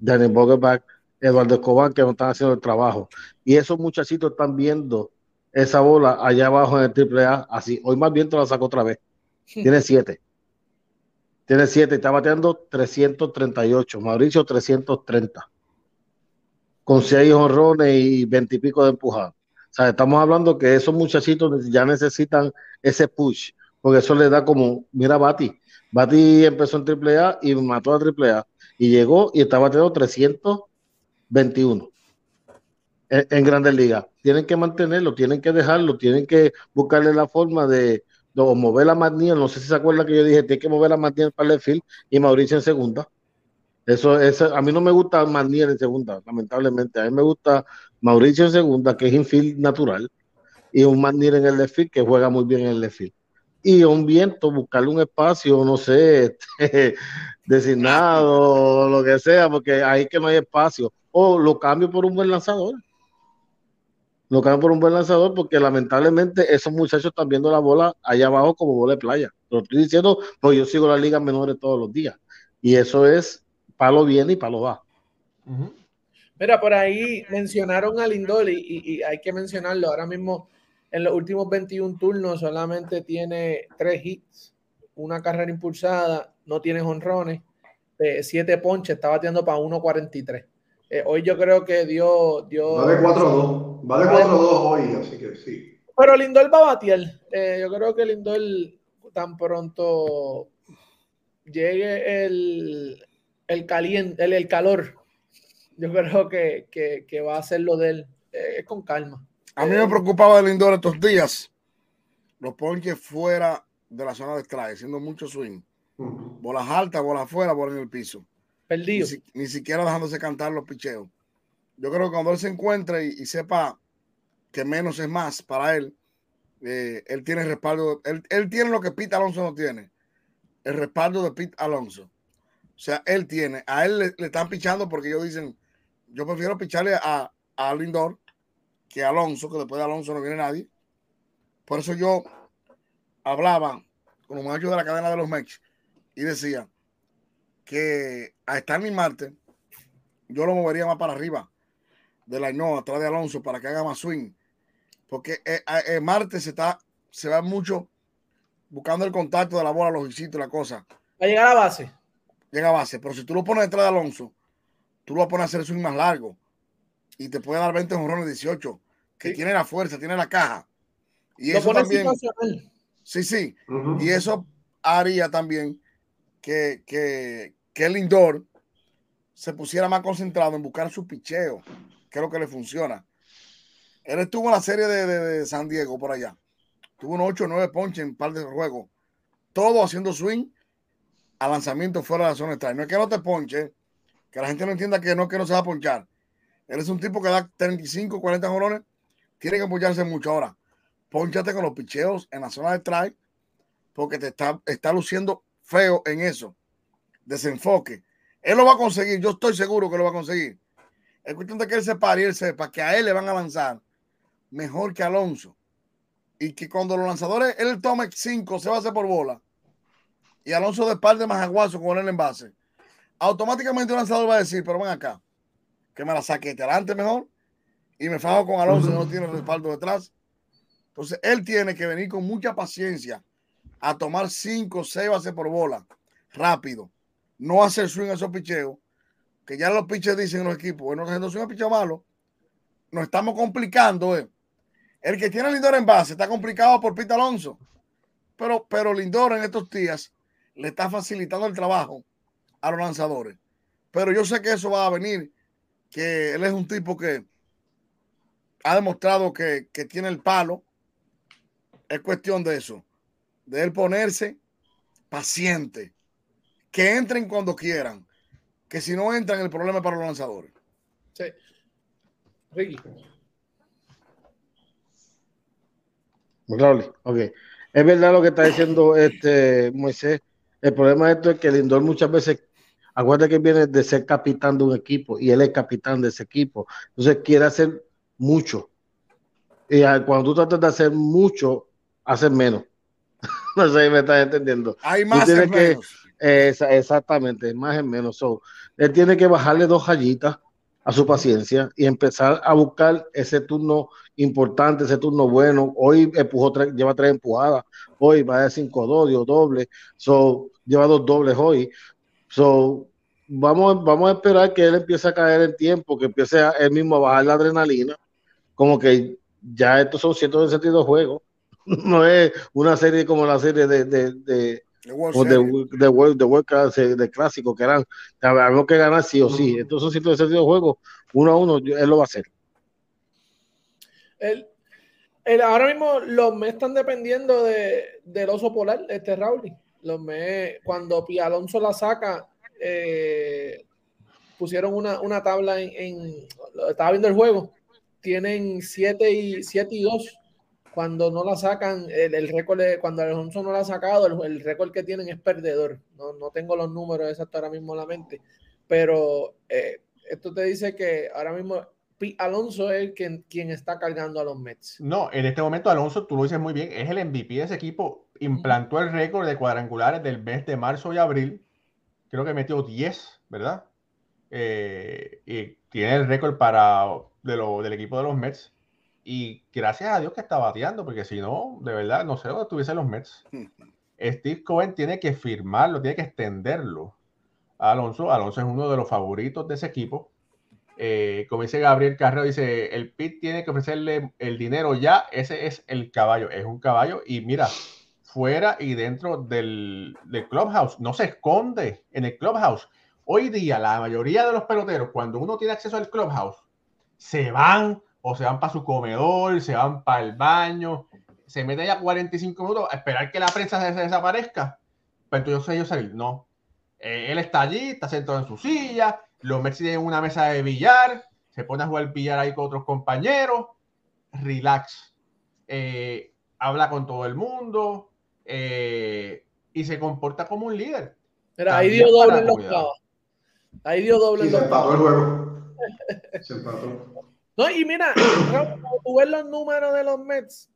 Daniel Bogerback, Eduardo Escobar que no están haciendo el trabajo. Y esos muchachitos están viendo esa bola allá abajo en el triple A, así. Hoy Malviento la sacó otra vez. Tiene siete. Tiene siete, está bateando 338. Mauricio 330. Con seis honrones y veintipico de empujadas. Sea, estamos hablando que esos muchachitos ya necesitan ese push, porque eso le da como, mira, Bati. Bati empezó en AAA y mató a AAA y llegó y estaba teniendo 321 en, en Grandes Ligas. Tienen que mantenerlo, tienen que dejarlo, tienen que buscarle la forma de, de mover a Magniel. No sé si se acuerda que yo dije, tiene que mover a Magniel para el field y Mauricio en segunda. Eso, eso, a mí no me gusta Magniel en segunda, lamentablemente. A mí me gusta Mauricio en segunda, que es infield natural, y un Magniel en el field, que juega muy bien en el field. Y un viento, buscarle un espacio, no sé, designado, lo que sea, porque ahí que no hay espacio. O lo cambio por un buen lanzador. Lo cambio por un buen lanzador, porque lamentablemente esos muchachos están viendo la bola allá abajo como bola de playa. Lo estoy diciendo, pues yo sigo las ligas menores todos los días. Y eso es palo viene y palo va. Uh -huh. Mira, por ahí mencionaron a Lindor y, y, y, hay que mencionarlo. Ahora mismo, en los últimos 21 turnos, solamente tiene tres hits, una carrera impulsada, no tiene honrones, eh, siete ponches, está bateando para 1.43. Eh, hoy yo creo que dio. dio va de 4-2, va de 4-2 hoy, así que sí. Pero Lindor va a batear. Eh, yo creo que Lindor tan pronto llegue el, el caliente, el, el calor, yo creo que, que, que, va a hacer lo de él eh, con calma. A mí me preocupaba el Lindor estos días. Los ponches fuera de la zona de strike, haciendo mucho swing. Bolas altas, bolas afuera, bolas en el piso. Perdido. Ni, ni, siquiera dejándose cantar los picheos. Yo creo que cuando él se encuentre y, y sepa que menos es más para él, eh, él tiene respaldo. Él, él, tiene lo que Pete Alonso no tiene. El respaldo de Pete Alonso. O sea, él tiene. A él le, le están pichando porque ellos dicen, yo prefiero picharle a, a Lindor que a Alonso, que después de Alonso no viene nadie. Por eso yo hablaba con los muchachos de la cadena de los Mex y decía que a Stanley Marte yo lo movería más para arriba de la no atrás de Alonso para que haga más swing. Porque eh, eh, Marte se está, se va mucho buscando el contacto de la bola, los hisitos, la cosa. Va a llegar a base. Llega a base. Pero si tú lo pones detrás de Alonso, tú lo vas a poner a hacer el swing más largo y te puede dar 20 jonrones 18, que sí. tiene la fuerza, tiene la caja. Y lo eso también. Sí, sí. Uh -huh. Y eso haría también que, que, que el Lindor se pusiera más concentrado en buscar su picheo, que es lo que le funciona. Él estuvo en la serie de, de, de San Diego por allá. Tuvo un 8 o 9 ponches en un par de juegos. Todo haciendo swing a lanzamiento fuera de la zona extraña. No es que no te ponche, que la gente no entienda que no, que no se va a ponchar. Él es un tipo que da 35, 40 jolones. Tiene que apoyarse mucho. Ahora, ponchate con los picheos en la zona de strike porque te está, está luciendo feo en eso. Desenfoque. Él lo va a conseguir. Yo estoy seguro que lo va a conseguir. Es cuestión de que él se pare y él sepa que a él le van a lanzar mejor que Alonso. Y que cuando los lanzadores, él tome 5, se va a hacer por bola. Y Alonso de par de más aguazo con él en base. Automáticamente el lanzador va a decir, pero ven acá que me la saque delante mejor y me fajo con Alonso, no tiene respaldo detrás. Entonces, él tiene que venir con mucha paciencia a tomar 5, 6 bases por bola rápido. No hacer swing a esos picheos, que ya los piches dicen en los equipos, bueno, no es un picheo malo, nos estamos complicando. Eh. El que tiene Lindor en base está complicado por Pita Alonso, pero, pero Lindor en estos días le está facilitando el trabajo a los lanzadores. Pero yo sé que eso va a venir, que él es un tipo que ha demostrado que, que tiene el palo. Es cuestión de eso, de él ponerse paciente, que entren cuando quieran, que si no entran el problema es para los lanzadores. Sí. Ricky. Ok. Es verdad lo que está diciendo este Moisés. El problema de esto es que Lindor muchas veces, acuérdate que viene de ser capitán de un equipo y él es capitán de ese equipo. Entonces quiere hacer mucho. Y cuando tú tratas de hacer mucho, haces menos. no sé si me estás entendiendo. Hay más y menos. exactamente, más en menos. él tiene que bajarle dos rayitas a su paciencia y empezar a buscar ese turno importante, ese turno bueno. Hoy empujó lleva tres empujadas, hoy va a 5-2, dio doble, so, lleva dos dobles hoy. So, vamos, vamos a esperar que él empiece a caer en tiempo, que empiece a, él mismo a bajar la adrenalina, como que ya estos son 162 juegos, no es una serie como la serie de, de, de o de, de, World, de, World, de clásico que eran, algo que ganar sí o sí. Entonces, son 162 juegos, uno a uno, él lo va a hacer. El, el, ahora mismo los me están dependiendo de, del oso polar, este Raúl. Los me, cuando Pia Alonso la saca, eh, pusieron una, una tabla en, en, Estaba viendo el juego. Tienen 7 y, 7 y 2 cuando no la sacan, el, el récord, cuando Alonso no la ha sacado, el, el récord que tienen es perdedor. No, no, tengo los números exactos ahora mismo en la mente, pero eh, esto te dice que ahora mismo Alonso es quien, quien está cargando a los Mets. No, en este momento Alonso, tú lo dices muy bien, es el MVP de ese equipo. Implantó el récord de cuadrangulares del mes de marzo y abril. Creo que metió 10, ¿verdad? Eh, y tiene el récord para de lo, del equipo de los Mets y gracias a Dios que está bateando, porque si no, de verdad, no sé dónde estuviesen los Mets. Steve Cohen tiene que firmarlo, tiene que extenderlo. Alonso, Alonso es uno de los favoritos de ese equipo. Eh, como dice Gabriel Carrero, dice, el Pit tiene que ofrecerle el dinero ya, ese es el caballo, es un caballo y mira, fuera y dentro del, clubhouse, no se esconde en el clubhouse. Hoy día la mayoría de los peloteros, cuando uno tiene acceso al clubhouse, se van o se van para su comedor, se van para el baño, se meten ya 45 minutos a esperar que la prensa se, desaparezca. Pero entonces ellos salir, no. Eh, él está allí, está sentado en su silla, los Mets tienen una mesa de billar, se pone a jugar billar ahí con otros compañeros, relax. Eh, habla con todo el mundo eh, y se comporta como un líder. Pero ahí dio doble en los Ahí dio doble en los Se empató el juego. Se empató. No, y mira, tú ves los números de los Mets.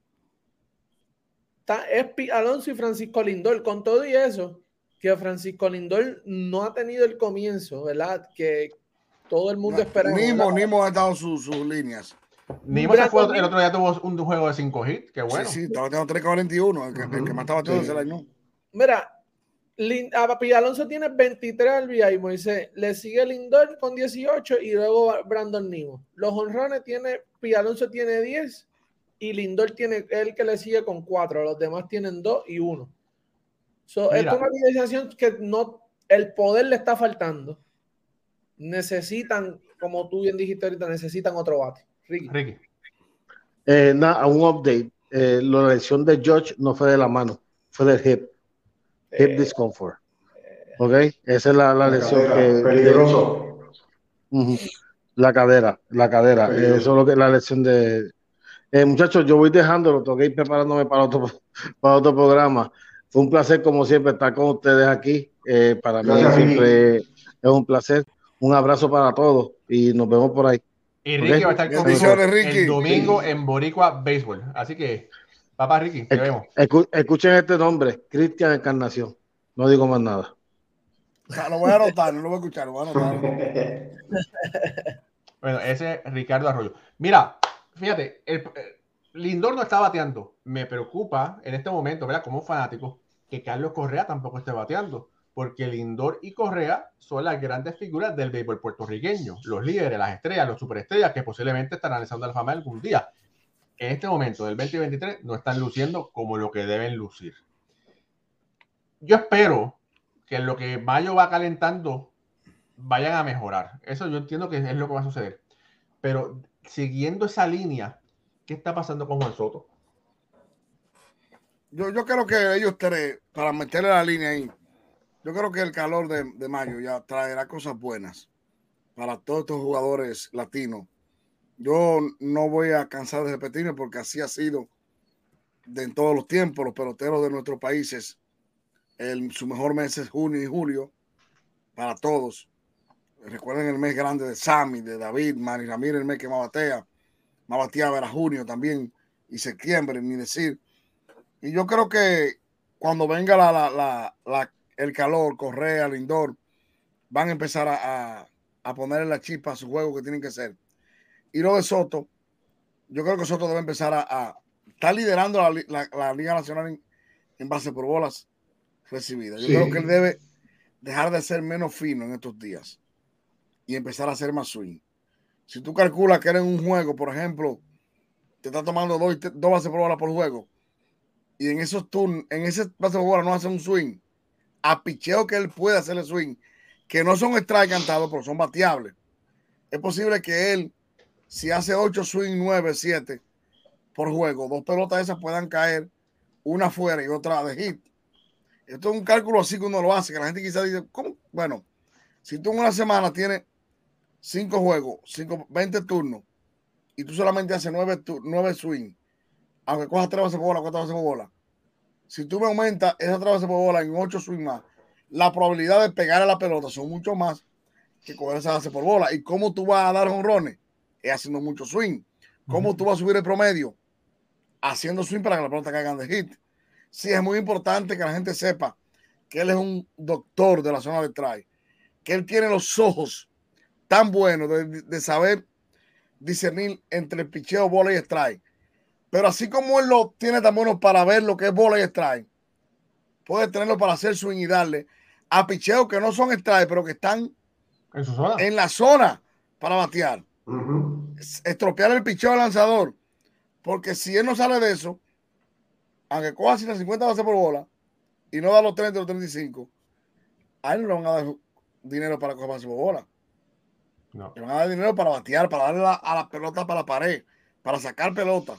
Está Espi Alonso y Francisco Lindor. Con todo y eso, que Francisco Lindor no ha tenido el comienzo, ¿verdad? Que todo el mundo espera. Nimo, Nimo ha dado sus, líneas. Nimo se fue, el otro día tuvo un juego de 5 hits, qué bueno. Sí, sí, estaba teniendo 3.41, el que, el que mataba todo sí. el año. Mira, a Alonso tiene 23 al y Moisés. Le sigue Lindor con 18 y luego Brandon Nimo. Los honrones tiene, Alonso tiene 10 y Lindor tiene el que le sigue con 4. Los demás tienen 2 y 1. So, es una organización que no, el poder le está faltando. Necesitan, como tú bien dijiste ahorita, necesitan otro bate. Ricky. Ricky. Eh, un update. Eh, la lesión de George no fue de la mano, fue del hip hip eh, discomfort. ¿Ok? Esa es la, la, lesión que. Peligroso. la cadera, la cadera. Eso es lo que la lesión de. Eh, muchachos, yo voy dejándolo, tengo que ir preparándome para otro, para otro programa. Fue un placer, como siempre, estar con ustedes aquí. Eh, para mí siempre es un placer. Un abrazo para todos y nos vemos por ahí. Y Ricky va a estar con el domingo en Boricua Béisbol. Así que Papá Ricky, te vemos. escuchen este nombre, Cristian Encarnación. No digo más nada. lo voy a anotar, no lo voy a escuchar, lo voy a anotar. bueno, ese es Ricardo Arroyo. Mira, fíjate, Lindor no está bateando. Me preocupa en este momento, ¿verdad? Como fanático, que Carlos Correa tampoco esté bateando. Porque Lindor y Correa son las grandes figuras del béisbol puertorriqueño. Los líderes, las estrellas, los superestrellas que posiblemente estarán en la fama algún día. En este momento del 2023 no están luciendo como lo que deben lucir. Yo espero que lo que mayo va calentando vayan a mejorar. Eso yo entiendo que es lo que va a suceder. Pero siguiendo esa línea, ¿Qué está pasando con Juan Soto? Yo creo que ellos tres, para meterle la línea ahí, yo creo que el calor de, de mayo ya traerá cosas buenas para todos estos jugadores latinos. Yo no voy a cansar de repetirme porque así ha sido de en todos los tiempos. Los peloteros de nuestros países, el, su mejor mes es junio y julio para todos. Recuerden el mes grande de Sammy, de David, Manny Ramírez, el mes que más batea más bateaba era junio también y septiembre, ni decir. Y yo creo que cuando venga la, la, el calor, Correa, Lindor, van a empezar a, a, ponerle la chispa a su juego que tienen que ser. Y lo de Soto, yo creo que Soto debe empezar a, estar liderando la, Liga Nacional en, base por bolas recibidas. Yo creo que él debe dejar de ser menos fino en estos días y empezar a ser más swing. Si tú calculas que eres un juego, por ejemplo, te está tomando dos, dos bases por bola por juego, y en esos turnos, en ese base por bola no hace un swing, a picheo que él puede hacerle swing, que no son strike cantados, pero son bateables. Es posible que él, si hace 8 swing, 9, 7 por juego, dos pelotas esas puedan caer, una fuera y otra de hit. Esto es un cálculo así que uno lo hace, que la gente quizá dice, ¿cómo? Bueno, si tú en una semana tienes cinco juegos, cinco, 20 turnos, y tú solamente haces nueve, nueve swing, aunque cojas tres bases por bola, cuatro bases por bola, si tú me aumentas esa bases por bola en ocho swing más, la probabilidad de pegar a la pelota son mucho más que coger esa base por bola. ¿Y cómo tú vas a dar honrones? Es haciendo mucho swing. ¿Cómo tú vas a subir el promedio? Haciendo swing para que la pelota caiga de hit. Sí, es muy importante que la gente sepa que él es un doctor de la zona de try, que él tiene los ojos tan bueno de, saber discernir entre el picheo, bola y strike. Pero así como él lo tiene tan bueno para ver lo que es bola y strike, puede tenerlo para hacer swing y darle a picheos que no son strike, pero que están en, la zona para batear. Estropear el picheo al lanzador. Porque si él no sale de eso, aunque coja 50 bases por bola y no da los 30 o los 35, a él no le van a dar dinero para coger bases por bola. No. Le van a dar dinero para batear, para darle a la pelota para la pared, para sacar pelota.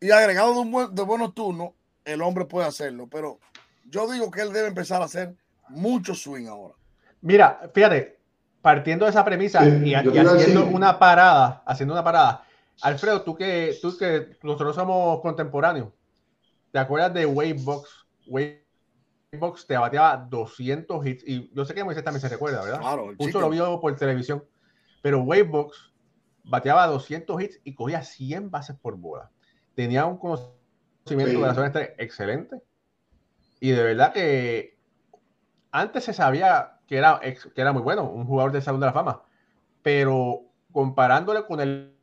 Y agregado de, un de buenos turnos, el hombre puede hacerlo. Pero yo digo que él debe empezar a hacer mucho swing ahora. Mira, fíjate, partiendo de esa premisa y, haciendo una parada, haciendo una parada. Alfredo, tú que, tú que nosotros somos contemporáneos, ¿te acuerdas de Wavebox? Wavebox te bateaba 200 hits y yo sé que Moisés también se recuerda, ¿verdad? Claro, Mucho lo vio por televisión. Pero Wavebox bateaba 200 hits y cogía 100 bases por bola. Tenía un conocimiento de la zona excelente. Y de verdad que antes se sabía que era, que era muy bueno, un jugador del Salón de la Fama. Pero comparándole con el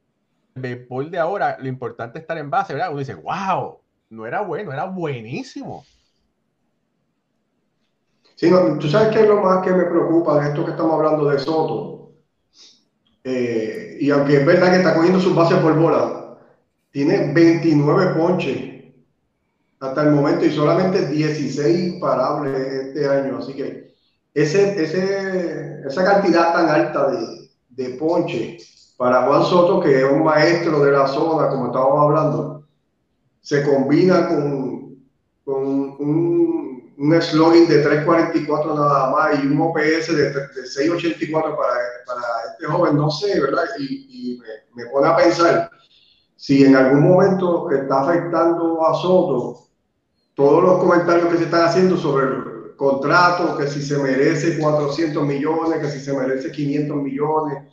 béisbol de ahora, lo importante es estar en base, ¿verdad? Uno dice, wow, no era bueno, era buenísimo. Sí, tú sabes qué es lo más que me preocupa de esto que estamos hablando de Soto eh, y aunque es verdad que está cogiendo sus bases por bola, tiene 29 ponches hasta el momento y solamente 16 imparables este año. Así que ese, ese, esa cantidad tan alta de, de ponche para Juan Soto, que es un maestro de la zona, como estábamos hablando, se combina con, con un un slogan de 3.44 nada más y un OPS de, de 6.84 para, para este joven, no sé, ¿verdad? Y, me, pone a pensar si en algún momento está afectando a Soto todos los comentarios que se están haciendo sobre el contrato, que si se merece 400 millones, que si se merece 500 millones.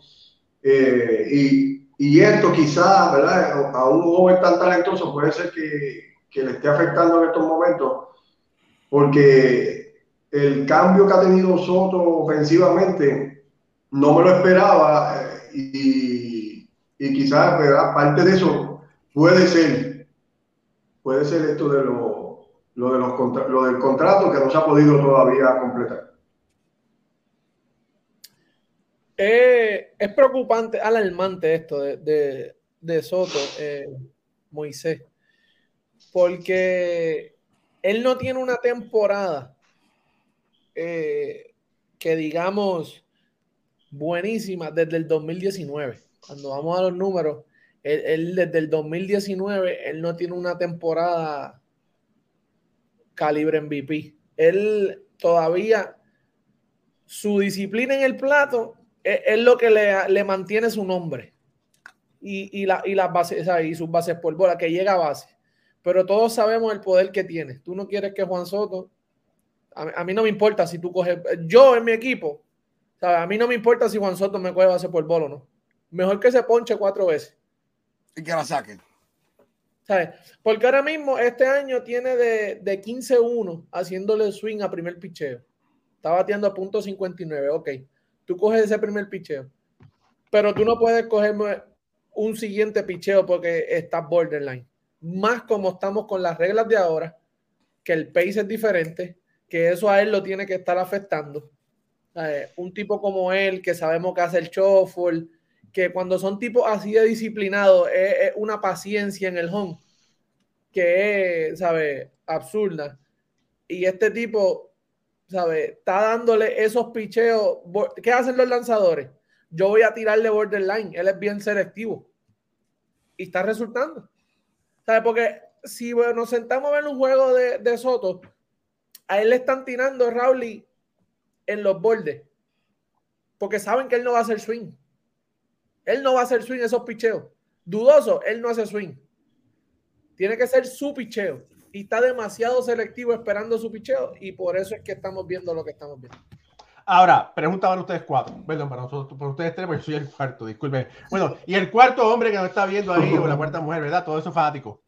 Eh, y, y, esto quizás, ¿verdad? A un joven tan talentoso puede ser que, que le esté afectando en estos momentos porque el cambio que ha tenido Soto ofensivamente no me lo esperaba eh, y, y quizás, ¿verdad? Parte de eso puede ser, puede ser esto de lo, lo, de los, lo del contrato que no se ha podido todavía completar. es preocupante, alarmante esto de, de, Soto, eh, Moisés, porque él no tiene una temporada eh, que digamos buenísima desde el 2019. Cuando vamos a los números, él, desde el 2019, él no tiene una temporada calibre MVP. Él todavía, su disciplina en el plato es, lo que le, mantiene su nombre. Y, la, y las bases, y sus bases por bola, que llega a base. Pero todos sabemos el poder que tiene. Tú no quieres que Juan Soto, a, mí no me importa si tú coges, yo en mi equipo, a mí no me importa si Juan Soto me coge base por bola o no. Mejor que se ponche cuatro veces y que la saquen. ¿Sabes? Porque ahora mismo, este año tiene de, de 15-1 haciéndole swing a primer picheo. Está bateando a punto 59. Ok, tú coges ese primer picheo. Pero tú no puedes coger un siguiente picheo porque está borderline. Más como estamos con las reglas de ahora, que el pace es diferente, que eso a él lo tiene que estar afectando. Un tipo como él, que sabemos que hace el shuffle, que cuando son tipos así de disciplinados es, una paciencia en el home que es, ¿sabe? Absurda. Y este tipo, ¿sabe? Está dándole esos picheos. ¿Qué hacen los lanzadores? Yo voy a tirarle borderline. Él es bien selectivo. Y está resultando. ¿Sabe? Porque si nos sentamos a ver un juego de, de Soto, a él le están tirando Rowley en los bordes. Porque saben que él no va a hacer swing. Él no va a hacer swing esos picheos. Dudoso, él no hace swing. Tiene que ser su picheo. Y está demasiado selectivo esperando su picheo. Y por eso es que estamos viendo lo que estamos viendo. Ahora, pregunta para ustedes cuatro. Perdón, para nosotros, para ustedes tres, porque soy el cuarto, disculpen. Bueno, y el cuarto hombre que nos está viendo ahí, o la cuarta mujer, ¿verdad? Todo eso fanático.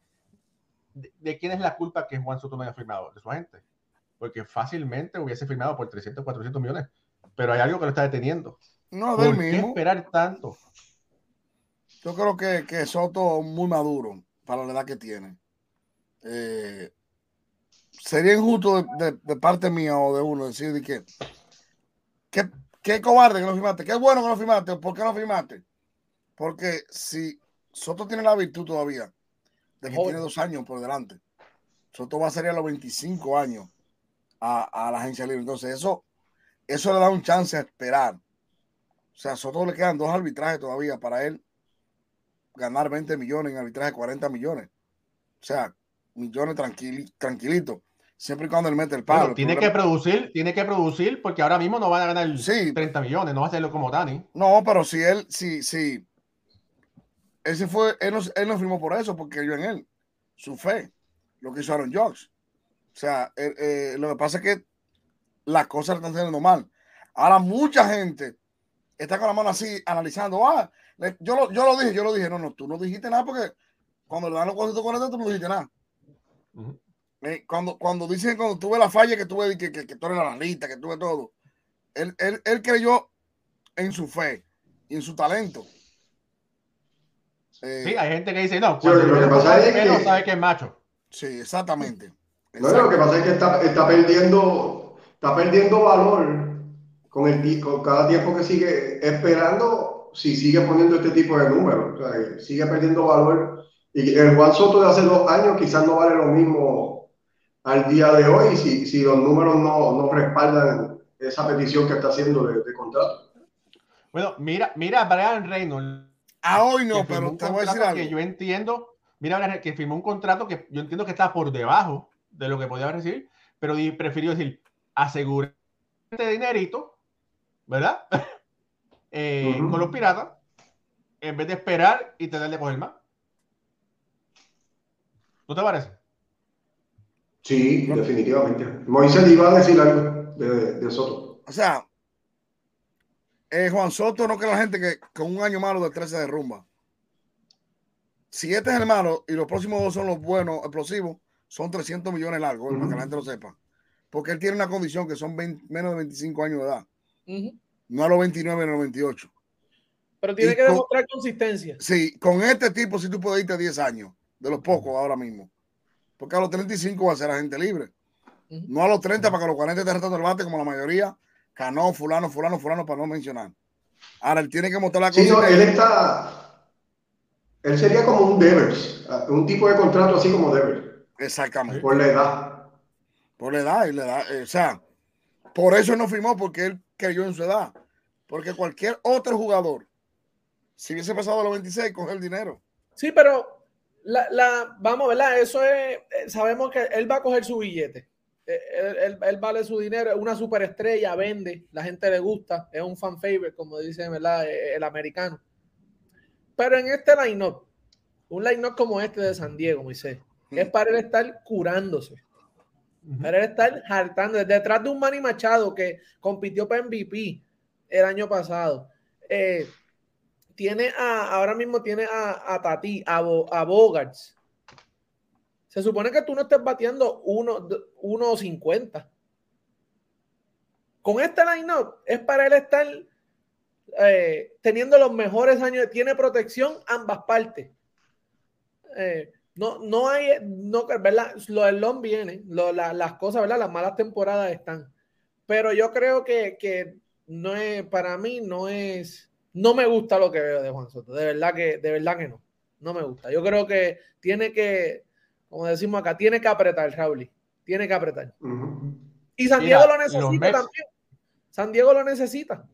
¿De, ¿De, quién es la culpa que Juan Soto no haya firmado? De su agente. Porque fácilmente hubiese firmado por 300, 400 millones. Pero hay algo que lo está deteniendo. No, del mismo. qué esperar tanto? Yo creo que, que Soto muy maduro para la edad que tiene. Eh, sería injusto de, parte mía o de uno decir que qué cobarde que no firmaste, qué bueno que no firmaste, ¿por qué no firmaste? Porque si Soto tiene la virtud todavía de que tiene dos años por delante, Soto va a ser a los 25 años a, la agencia libre. Entonces, eso, eso le da un chance a esperar. O sea, a Soto le quedan dos arbitrajes todavía para él ganar 20 millones en arbitraje 40 millones. O sea, millones tranquil, tranquilito. Siempre y cuando él mete el palo. tiene que producir, tiene que producir, porque ahora mismo no van a ganar 30 millones, no va a hacerlo como Dani. No, pero si él, si, si, ese fue, él no, él no firmó por eso, porque yo en él, su fe, lo que hizo Aaron Jocks. O sea, eh, eh, lo que pasa es que las cosas están haciendo mal. Ahora mucha gente está con la mano así analizando, ah, yo lo, yo lo dije, yo lo dije, no, no, tú no dijiste nada porque cuando le dan los 440 tú no dijiste nada. Eh, cuando, cuando dicen, cuando tuve la falla, que tuve, que, que, que tú eres la lista, que tuve todo, él, él, él, creyó en su fe y en su talento. Eh, sí, hay gente que dice, no, cuando lo que pasa es que no sabe que es macho. Sí, exactamente. No, lo que pasa es que está, está perdiendo, está perdiendo valor con el con cada tiempo que sigue esperando si sigue poniendo este tipo de números. O sea, sigue perdiendo valor. Y el Juan Soto de hace dos años quizás no vale lo mismo al día de hoy si, si los números no, no respaldan esa petición que está haciendo de, contrato. Bueno, mira, mira Brian Reynolds. Ah, hoy no, pero te voy a decir algo. Que yo entiendo, mira, que firmó un contrato que yo entiendo que está por debajo de lo que podía recibir, pero prefirió decir, asegúrate este dinerito, ¿verdad? Eh, con los piratas en vez de esperar y tener de coger más. ¿No te parece? Sí, definitivamente. Moisés iba a decir algo de, Soto. O sea, eh, Juan Soto no que la gente que con un año malo de 13 de rumba. Si este es el malo y los próximos dos son los buenos, explosivos, son 300 millones largos, para que la gente lo sepa. Porque él tiene una condición que son menos de 25 años de edad no a los 29 ni a los 28. Pero tiene que demostrar consistencia. Sí, con este tipo, si tú puedes irte 10 años de los pocos ahora mismo. Porque a los 35 va a ser agente libre. No a los 30 para que a los 40 esté retando el bate como la mayoría. Cano, fulano, fulano, fulano, para no mencionar. Ahora él tiene que mostrar la cosa. Sí, él está. Él sería como un Devers, un tipo de contrato así como Devers. Exactamente. Por la edad. Por la edad y la edad. O sea, por eso no firmó, porque él creyó en su edad. Porque cualquier otro jugador, si hubiese pasado a los 26, coge el dinero. Sí, pero la, la, vamos, ¿verdad? Eso es, eh, sabemos que él va a coger su billete. Eh, él, él, vale su dinero, es una superestrella, vende, la gente le gusta, es un fan favorite, como dice ¿verdad? Eh, el americano. Pero en este line-up, un line-up como este de San Diego, Moisés, es para él estar curándose. Para él estar hartando. Detrás de un Manny Machado que compitió para MVP el año pasado. Eh, tiene a, ahora mismo tiene a, a Tati, a, a Bogarts. Se supone que tú no estés bateando 1.50. Con este line-up es para él estar eh, teniendo los mejores años. Tiene protección ambas partes. Eh, no, no hay, no, ¿verdad? Lo del long viene, las cosas, ¿verdad? Las malas temporadas están. Pero yo creo que, que, no es, para mí no es, no me gusta lo que veo de Juan Soto. De verdad que, de verdad que no. No me gusta. Yo creo que tiene que, como decimos acá, tiene que apretar, Raúl. Tiene que apretar. Y San Diego lo necesita también. San Diego lo necesita.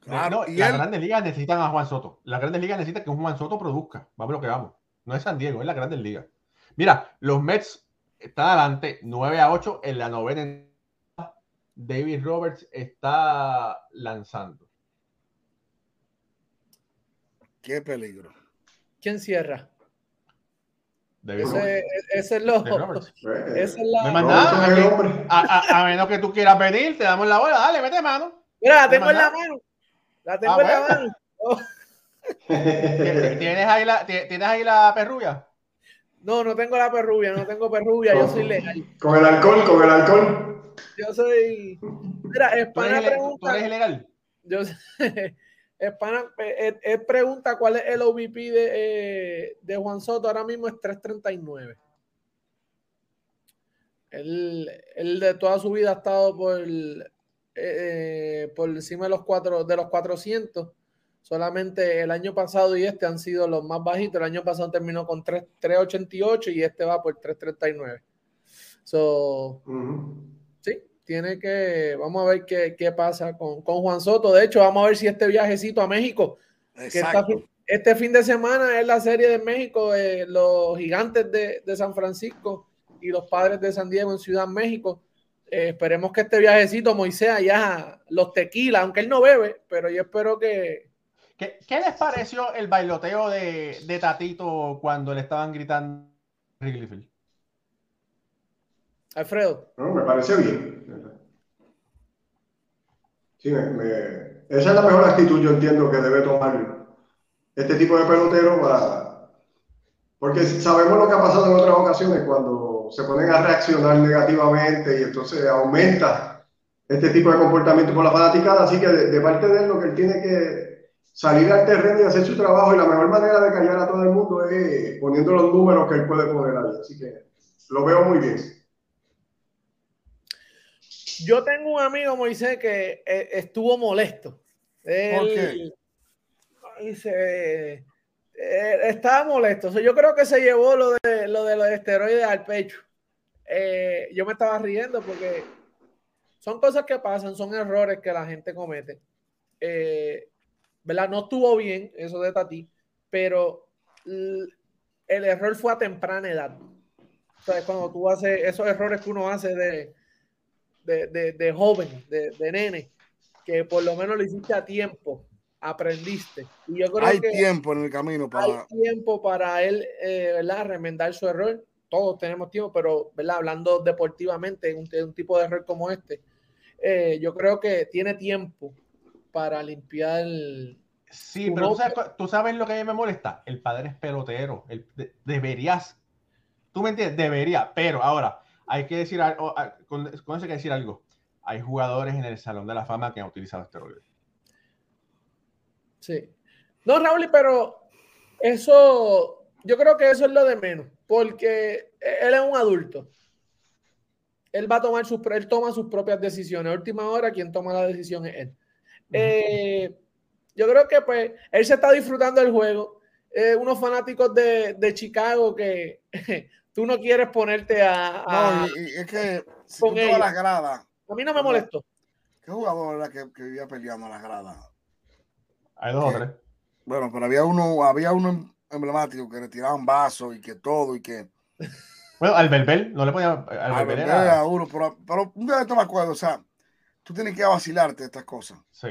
Claro, y las grandes ligas necesitan a Juan Soto. Las grandes ligas necesitan que un Juan Soto produzca. Vamos lo que vamos. No es San Diego, es la Grandes Ligas. Mira, los Mets están adelante 9 a 8 en la novena. David Roberts está lanzando. Qué peligro. ¿Quién cierra? David ese, ese, es lo. Esa es la. a, menos que tú quieras venir, te damos la bola. Dale, mete mano. Mira, la tengo en la mano. La tengo ah, en la mano. ¿Tienes ahí, la, ¿Tienes ahí la perrubia? No, no tengo la perrubia, no tengo perrubia, yo soy legal. Con el alcohol, con el alcohol. Yo soy. Mira, Espana pregunta. ¿Tú eres ilegal? Yo. Espana él, pregunta cuál es el OVP de, eh, de Juan Soto. Ahora mismo es 339. Él, él, de toda su vida ha estado por, eh, por encima de los, cuatro, de los 400 Solamente el año pasado y este han sido los más bajitos. El año pasado terminó con 3.88 y este va por 3.39. So, sí, tiene que, vamos a ver qué, qué pasa con, con, Juan Soto. De hecho, vamos a ver si este viajecito a México, que este fin de semana es la serie de México, de los gigantes de, de, San Francisco y los padres de San Diego en Ciudad México. Eh, esperemos que este viajecito, Moisés, allá los tequila, aunque él no bebe, pero yo espero que, ¿Qué, les pareció el bailoteo de, Tatito cuando le estaban gritando Wrigleyfield? Alfredo. No, me parece bien. Sí, esa es la mejor actitud, yo entiendo, que debe tomar este tipo de pelotero para... Porque sabemos lo que ha pasado en otras ocasiones cuando se ponen a reaccionar negativamente y entonces aumenta este tipo de comportamiento por la fanaticada. Así que de parte de él lo que él tiene que salir al terreno y hacer su trabajo y la mejor manera de callar a todo el mundo es poniendo los números que él puede poner ahí. Así que lo veo muy bien. Yo tengo un amigo, Moisés, que eh, estuvo molesto. Él, Dice, eh, estaba molesto. yo creo que se llevó lo de, lo de los esteroides al pecho. Eh, yo me estaba riendo porque son cosas que pasan, son errores que la gente comete. ¿Verdad? No estuvo bien eso de Tati, pero el error fue a temprana edad. O sea, cuando tú haces esos errores que uno hace de, de, de, joven, de, nene, que por lo menos lo hiciste a tiempo, aprendiste. Y yo creo hay tiempo en el camino para... Hay tiempo para él, eh, ¿verdad? Remendar su error. Todos tenemos tiempo, pero, ¿verdad? Hablando deportivamente, un, un tipo de error como este, eh, yo creo que tiene tiempo para limpiar el... Sí, pero tú sabes, lo que a mí me molesta. El padre es pelotero. deberías. Tú me entiendes, debería. Pero ahora, hay que decir algo. Con, eso hay que decir algo. Hay jugadores en el Salón de la Fama que han utilizado esteroides. Sí. No, Raúl, pero eso yo creo que eso es lo de menos, porque él es un adulto. Él va a tomar sus, él toma sus propias decisiones. A última hora, quien toma la decisión es él. Eh, yo creo que pues él se está disfrutando del juego. Eh, unos fanáticos de, de, Chicago que tú no quieres ponerte a. no, y, es que con las gradas. A mí no me molestó. ¿Qué jugador era que, que vivía peleando a las gradas? Hay dos o tres. Bueno, pero había uno, había uno emblemático que le tiraban vasos y que todo y que. Bueno, al Belbel, no le ponía. Al, al Belbel era... uno, pero, pero un día esto me acuerdo, o sea, tú tienes que vacilarte estas cosas. Sí.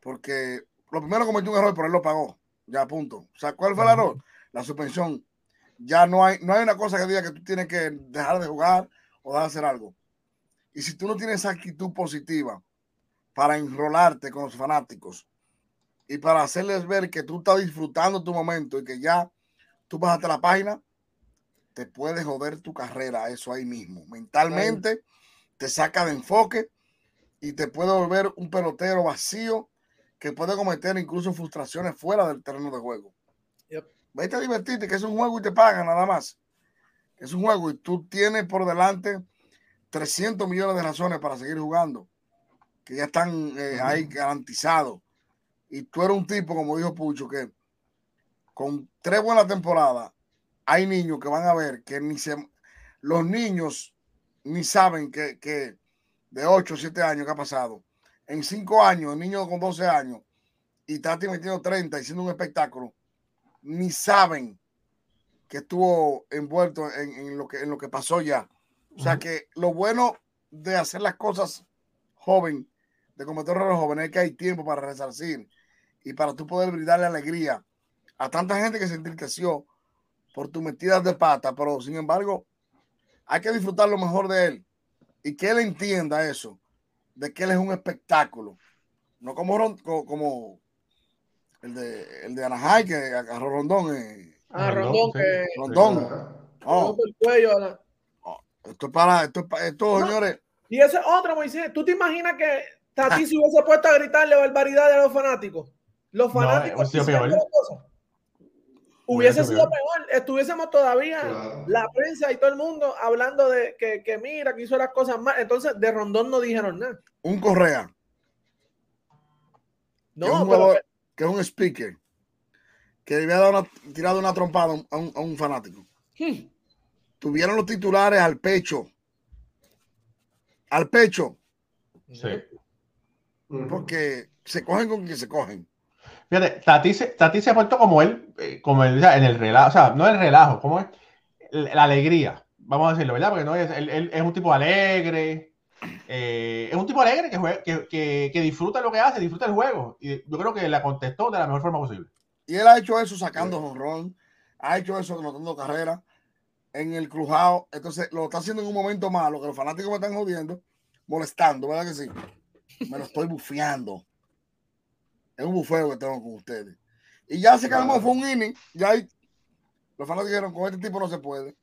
Porque lo primero cometió un error, pero él lo pagó. Ya, punto. O sea, ¿cuál fue el error? La suspensión. Ya no hay, no hay una cosa que diga que tú tienes que dejar de jugar o dejar de hacer algo. Y si tú no tienes esa actitud positiva para enrolarte con los fanáticos y para hacerles ver que tú estás disfrutando tu momento y que ya tú bajaste la página, te puede joder tu carrera, eso ahí mismo. Mentalmente te saca de enfoque y te puede volver un pelotero vacío que puede cometer incluso frustraciones fuera del terreno de juego. Vete a divertirte, que es un juego y te pagan nada más. Es un juego y tú tienes por delante 300 millones de razones para seguir jugando, que ya están eh, ahí garantizados. Y tú eres un tipo, como dijo Pucho, que con tres buenas temporadas, hay niños que van a ver que ni se, los niños ni saben que, que de 8 o 7 años que ha pasado. En cinco años, el niño con 12 años, y está metiendo 30 y siendo un espectáculo, ni saben que estuvo envuelto en, lo, que, en lo que pasó ya. O sea que lo bueno de hacer las cosas joven, de cometer errores jóvenes, es que hay tiempo para resarcir y para tú poder brindarle alegría a tanta gente que se entristeció por tus metidas de pata, pero sin embargo, hay que disfrutar lo mejor de él y que él entienda eso de que él es un espectáculo. No como, como el de, el de Anaheim, que agarró Rondón. Eh. Ah, Rondón, que. Rondón. Oh. El cuello, oh, esto es para, esto es para, esto, señores. Y ese otro, Moisés, ¿tú te imaginas que Tati se hubiese puesto a gritarle barbaridades a los fanáticos? Los fanáticos. No, hubiese sido peor. Estuviésemos todavía la prensa y todo el mundo hablando de que, que, mira, que hizo las cosas mal. Entonces, de Rondón no dijeron nada. Un Correa. No, que es un, jugador, que es un speaker que había dado una, tirado una trompada a un, a un fanático. Hmm. Tuvieron los titulares al pecho. Al pecho. Sí. Porque se cogen con quien se cogen. Fíjate, Tati se, Tati se ha puesto como él, eh, como él, en el relajo, o sea, no el relajo, como es la alegría, vamos a decirlo, ¿verdad? Porque no es, él, es un tipo alegre, eh, es un tipo alegre que, que, que, disfruta lo que hace, disfruta el juego. Y yo creo que la contestó de la mejor forma posible. Y él ha hecho eso sacando honrón, ha hecho eso anotando carrera en el crujado. Entonces lo está haciendo en un momento malo, que los fanáticos me están jodiendo, molestando, ¿verdad que sí? Me lo estoy bufeando. Es un bufeo que tengo con ustedes. Y ya se calmó, fue un inning. Ya hay, los fans dijeron, con este tipo no se puede.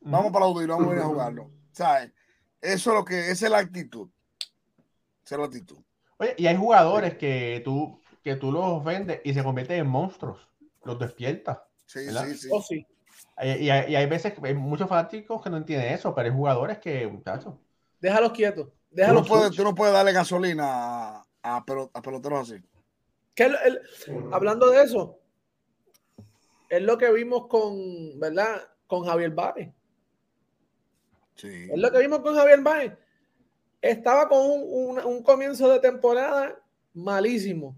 Vamos para y vamos a ir a jugarlo. ¿Sabes? Eso es lo que, esa es la actitud. Esa es la actitud. Oye, y hay jugadores que tú, que tú los vendes y se convierten en monstruos. Los despiertas. Sí, sí, sí. Oh, sí. Y, hay, y, hay, veces, hay muchos fanáticos que no entienden eso, pero hay jugadores que, muchachos. Déjalos quietos. Déjalos tú, no puedes, tú no puedes darle gasolina a, a peloteros así hablando de eso, es lo que vimos con, ¿verdad? Con Javier Baez. Sí. Es lo que vimos con Javier Baez. Estaba con un, comienzo de temporada malísimo.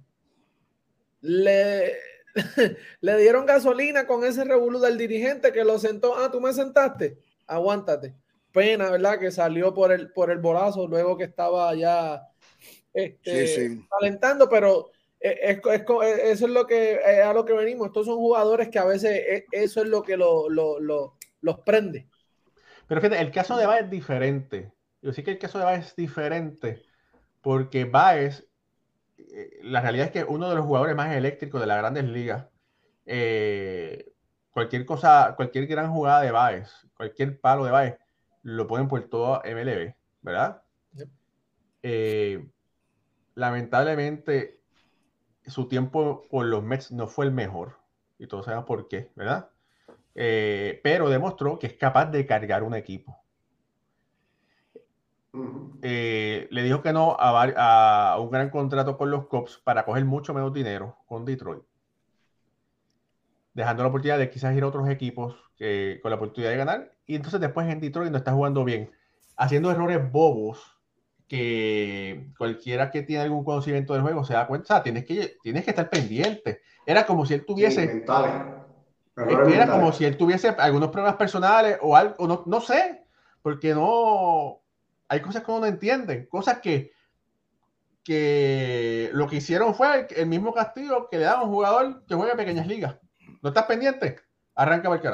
Le, le dieron gasolina con ese revolú del dirigente que lo sentó. Ah, tú me sentaste. Aguántate. Pena, ¿verdad? Que salió por el, por el bolazo luego que estaba ya este, alentando, pero es, eso es lo que a lo que venimos. Estos son jugadores que a veces eso es lo que lo, los prende. Pero fíjate, el caso de Baez es diferente. Yo sí que el caso de Baez es diferente porque Baez, eh, la realidad es que uno de los jugadores más eléctricos de las grandes ligas, eh, cualquier cosa, cualquier gran jugada de Baez, cualquier palo de Baez, lo ponen por todo MLB, ¿verdad? Eh, lamentablemente su tiempo con los Mets no fue el mejor. Y todos sabemos por qué, ¿verdad? eh, pero demostró que es capaz de cargar un equipo. Eh, le dijo que no a, un gran contrato con los Cubs para coger mucho menos dinero con Detroit, dejando la oportunidad de quizás ir a otros equipos con la oportunidad de ganar. Y entonces después en Detroit no está jugando bien, haciendo errores bobos que cualquiera que tiene algún conocimiento del juego se da cuenta. O sea, tienes que, tienes que estar pendiente. Era como si él tuviese. era como si él tuviese algunos problemas personales o algo, no, no sé, porque no hay cosas que uno no entiende, cosas que, que lo que hicieron fue el mismo castigo que le da a un jugador que juega en pequeñas ligas. ¿No estás pendiente? Arranca qué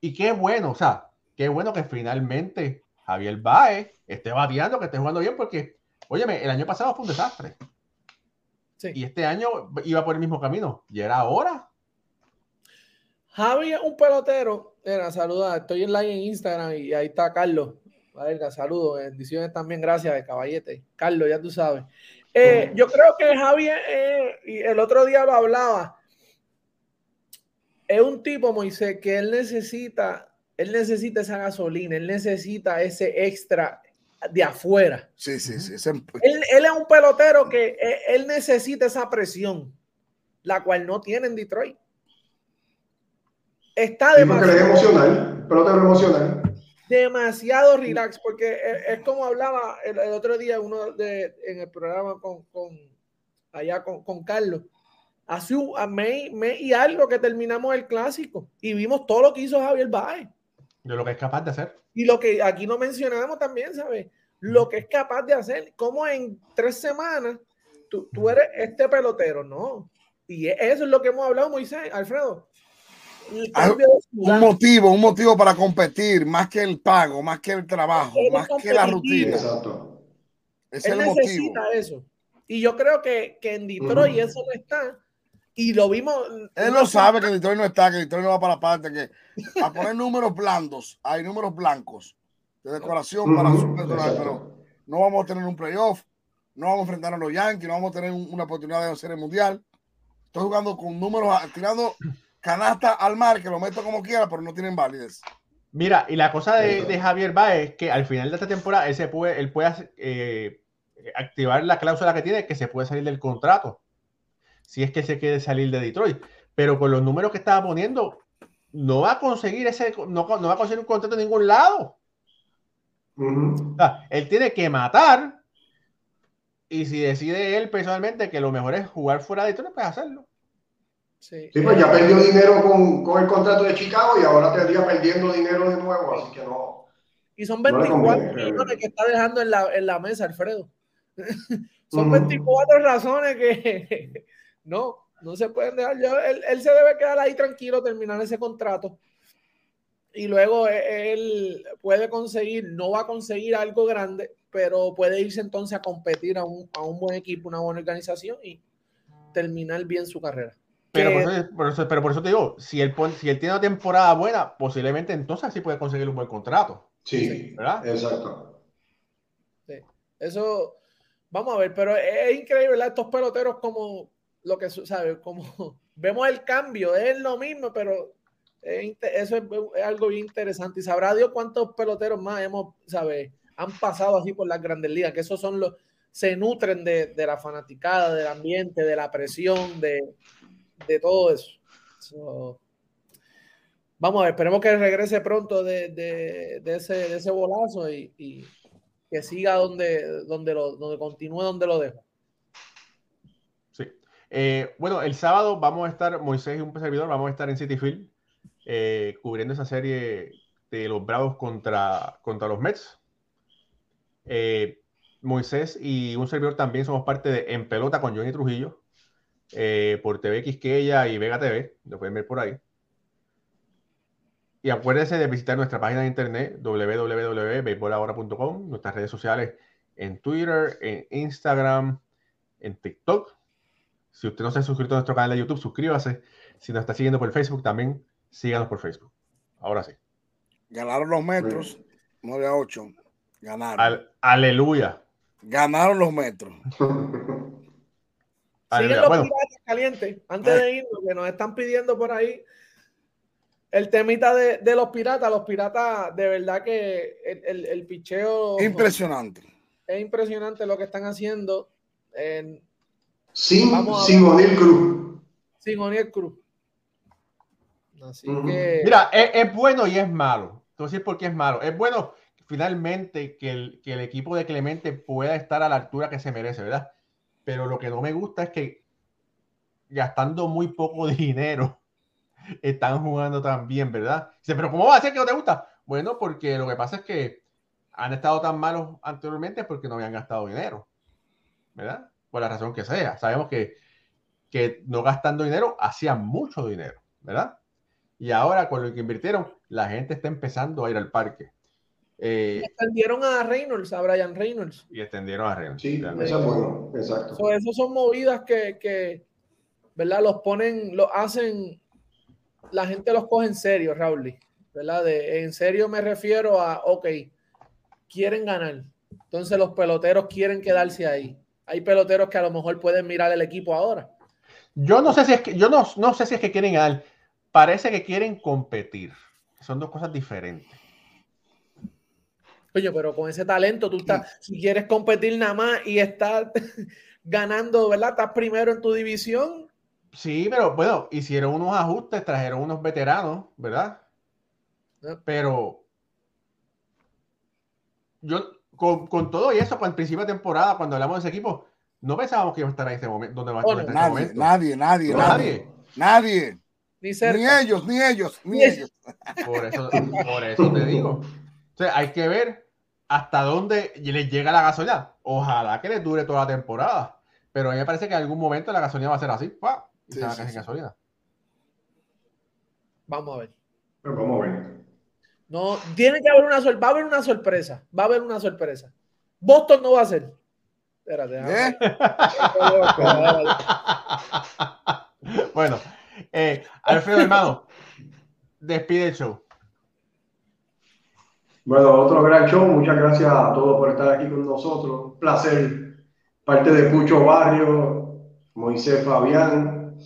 Y qué bueno, o sea, qué bueno que finalmente Javier Baez esté bateando, que esté jugando bien, porque, óyeme, el año pasado fue un desastre. Y este año iba por el mismo camino. Y era ahora. Javi es un pelotero. Era, saluda, estoy en live en Instagram y ahí está Carlos. Valga, saludos, bendiciones también, gracias de caballete. Carlos, ya tú sabes. Eh, yo creo que Javi, eh, y el otro día lo hablaba, es un tipo, Moisés, que él necesita, él necesita esa gasolina, él necesita ese extra de afuera. Sí, sí, sí. Él, es un pelotero que eh, él, necesita esa presión, la cual no tiene en Detroit. Está demasiado. emocional, pelotero emocional demasiado relax, porque es, como hablaba el, otro día uno de, en el programa con, con allá con, con, Carlos. Hace un mes, y algo que terminamos el clásico y vimos todo lo que hizo Javier Baez. De lo que es capaz de hacer. Y lo que aquí no mencionamos también, ¿sabes? Lo que es capaz de hacer. Como en tres semanas tú, tú eres este pelotero, ¿no? Y eso es lo que hemos hablado, Moisés, Alfredo un motivo, un motivo para competir, más que el pago, más que el trabajo, más que la rutina. Exacto. Es Él el necesita motivo. eso. Y yo creo que, que en Detroit eso no está. Y lo vimos. Él no sabe que Detroit no está, que Detroit no va para la parte, que a poner números blandos, hay números blancos de decoración para su personal, pero no vamos a tener un playoff, no vamos a enfrentar a los Yankees, no vamos a tener una oportunidad de hacer el mundial. Estoy jugando con números, tirando canasta al mar, que lo meto como quiera, pero no tienen validez. Mira, y la cosa de, Javier Baez es que al final de esta temporada él, se puede, él puede eh, activar la cláusula que tiene que se puede salir del contrato. Si es que se quiere salir de Detroit. Pero con los números que estaba poniendo, no va a conseguir ese, no, va a conseguir un contrato en ningún lado. él tiene que matar. Y si decide él personalmente que lo mejor es jugar fuera de Detroit, pues hacerlo. Sí, pues ya perdió dinero con, con, el contrato de Chicago y ahora tendría perdiendo dinero de nuevo, así que no. Y son 24 millones que está dejando en la, en la mesa, Alfredo. son 24 razones que no, no se pueden dejar. él, él, se debe quedar ahí tranquilo, terminar ese contrato. Y luego e, él puede conseguir, no va a conseguir algo grande, pero puede irse entonces a competir a un, a un buen equipo, una buena organización y terminar bien su carrera. Pero por, eso, pero por eso te digo, si él, si él tiene una temporada buena, posiblemente entonces sí puede conseguir un buen contrato. Sí, ¿verdad? Exacto. Sí. Eso, vamos a ver, pero es, increíble, ¿verdad? Estos peloteros como lo que, ¿sabes? Como vemos el cambio, es lo mismo, pero eso es, algo bien interesante. Y sabrá Dios cuántos peloteros más hemos, ¿sabes? Han pasado así por las grandes ligas, que esos son los, se nutren de, de la fanaticada, del ambiente, de la presión, de, de todo eso. vamos a ver, esperemos que regrese pronto de, de, ese, ese bolazo y, que siga donde, donde, lo, donde continúe donde lo dejo. Eh, bueno, el sábado vamos a estar, Moisés y un servidor, vamos a estar en City Field eh, cubriendo esa serie de los Bravos contra, contra los Mets. Eh, Moisés y un servidor también somos parte de En Pelota con Johnny Trujillo. Por TV Quisqueya y Vega TV, lo pueden ver por ahí. Y acuérdense de visitar nuestra página de internet www.beisbolahora.com, nuestras redes sociales en Twitter, en Instagram, en TikTok. Si usted no se ha suscrito a nuestro canal de YouTube, suscríbase. Si nos está siguiendo por Facebook, también síganos por Facebook. Ahora sí. Ganaron los metros, 9 a 8. Ganaron. aleluya. Ganaron los metros. Siguen los piratas calientes. Antes de irnos, que nos están pidiendo por ahí. el temita de, de, los piratas, los piratas, de verdad que el, el, el picheo. Impresionante. Es impresionante lo que están haciendo. En, sin, sin O'Neill Cruz. Sin O'Neill Cruz. Así uh -huh. que. Mira, es, es, bueno y es malo. Entonces, ¿por qué es malo? Es bueno finalmente que el, que el equipo de Clemente pueda estar a la altura que se merece, ¿verdad? Pero lo que no me gusta es que gastando muy poco dinero están jugando tan bien, ¿verdad? Dice, pero ¿cómo va a ser que no te gusta? Bueno, porque lo que pasa es que han estado tan malos anteriormente porque no habían gastado dinero, ¿verdad? Por la razón que sea. Sabemos que, que no gastando dinero hacían mucho dinero, ¿verdad? Y ahora con lo que invirtieron, la gente está empezando a ir al parque. Eh, y extendieron a Reynolds, a Brian Reynolds. Y extendieron a Reynolds. Sí, eso es bueno, exacto. So, eso son movidas que, que, ¿verdad? Los ponen, lo hacen, la gente los coge en serio, Raúl, ¿verdad? De, en serio me refiero a, ok, quieren ganar. Entonces los peloteros quieren quedarse ahí. Hay peloteros que a lo mejor pueden mirar el equipo ahora. Yo no sé si es que, yo no, no sé si es que quieren ganar. Parece que quieren competir. Son dos cosas diferentes. Oye, pero con ese talento, tú estás, si quieres competir nada más y estar ganando, ¿verdad? Estás primero en tu división. Sí, pero bueno, hicieron unos ajustes, trajeron unos veteranos, ¿verdad? Pero yo, con, con, todo y eso, al principio de temporada, cuando hablamos de ese equipo, no pensábamos que iba a estar en este momento. Donde va a estar nadie, en este momento. nadie, nadie, nadie, nadie. Ni, ni, ellos, ni ellos, ni, ni ellos. Por eso, por eso te digo. O sea, hay que ver hasta dónde les llega la gasolina. Ojalá que les dure toda la temporada. Pero a mí me parece que en algún momento la gasolina va a ser así. ¡pua! Y sí, se va a sí, sí. gasolina. Vamos a ver. Pero vamos a ver. No, tiene que haber una sorpresa. Va a haber una sorpresa. Va a haber una sorpresa. Boston no va a ser. Espérate. ¿Eh? bueno, eh, Alfredo, hermano, despide el show. Bueno, otro gran show. Muchas gracias a todos por estar aquí con nosotros. Un placer. Parte de Pucho Barrio, Moisés Fabián,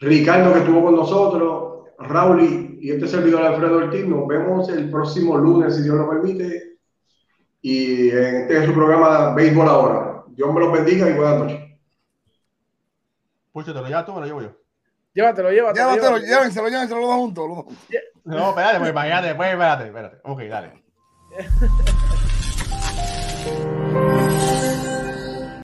Ricardo que estuvo con nosotros, Raúl y este servidor Alfredo Ortiz. Nos vemos el próximo lunes, si Dios lo permite. Y en este es su programa Béisbol Ahora. Dios me los bendiga y buenas noches. Pucho, ¿te lo llevas tú me lo llevo yo? Llévatelo, llévatelo. Llévatelo, llévenselo, llévenselo los dos juntos. Los dos juntos. No, espérate, pues imagínate, pues espérate, espérate. Ok, dale.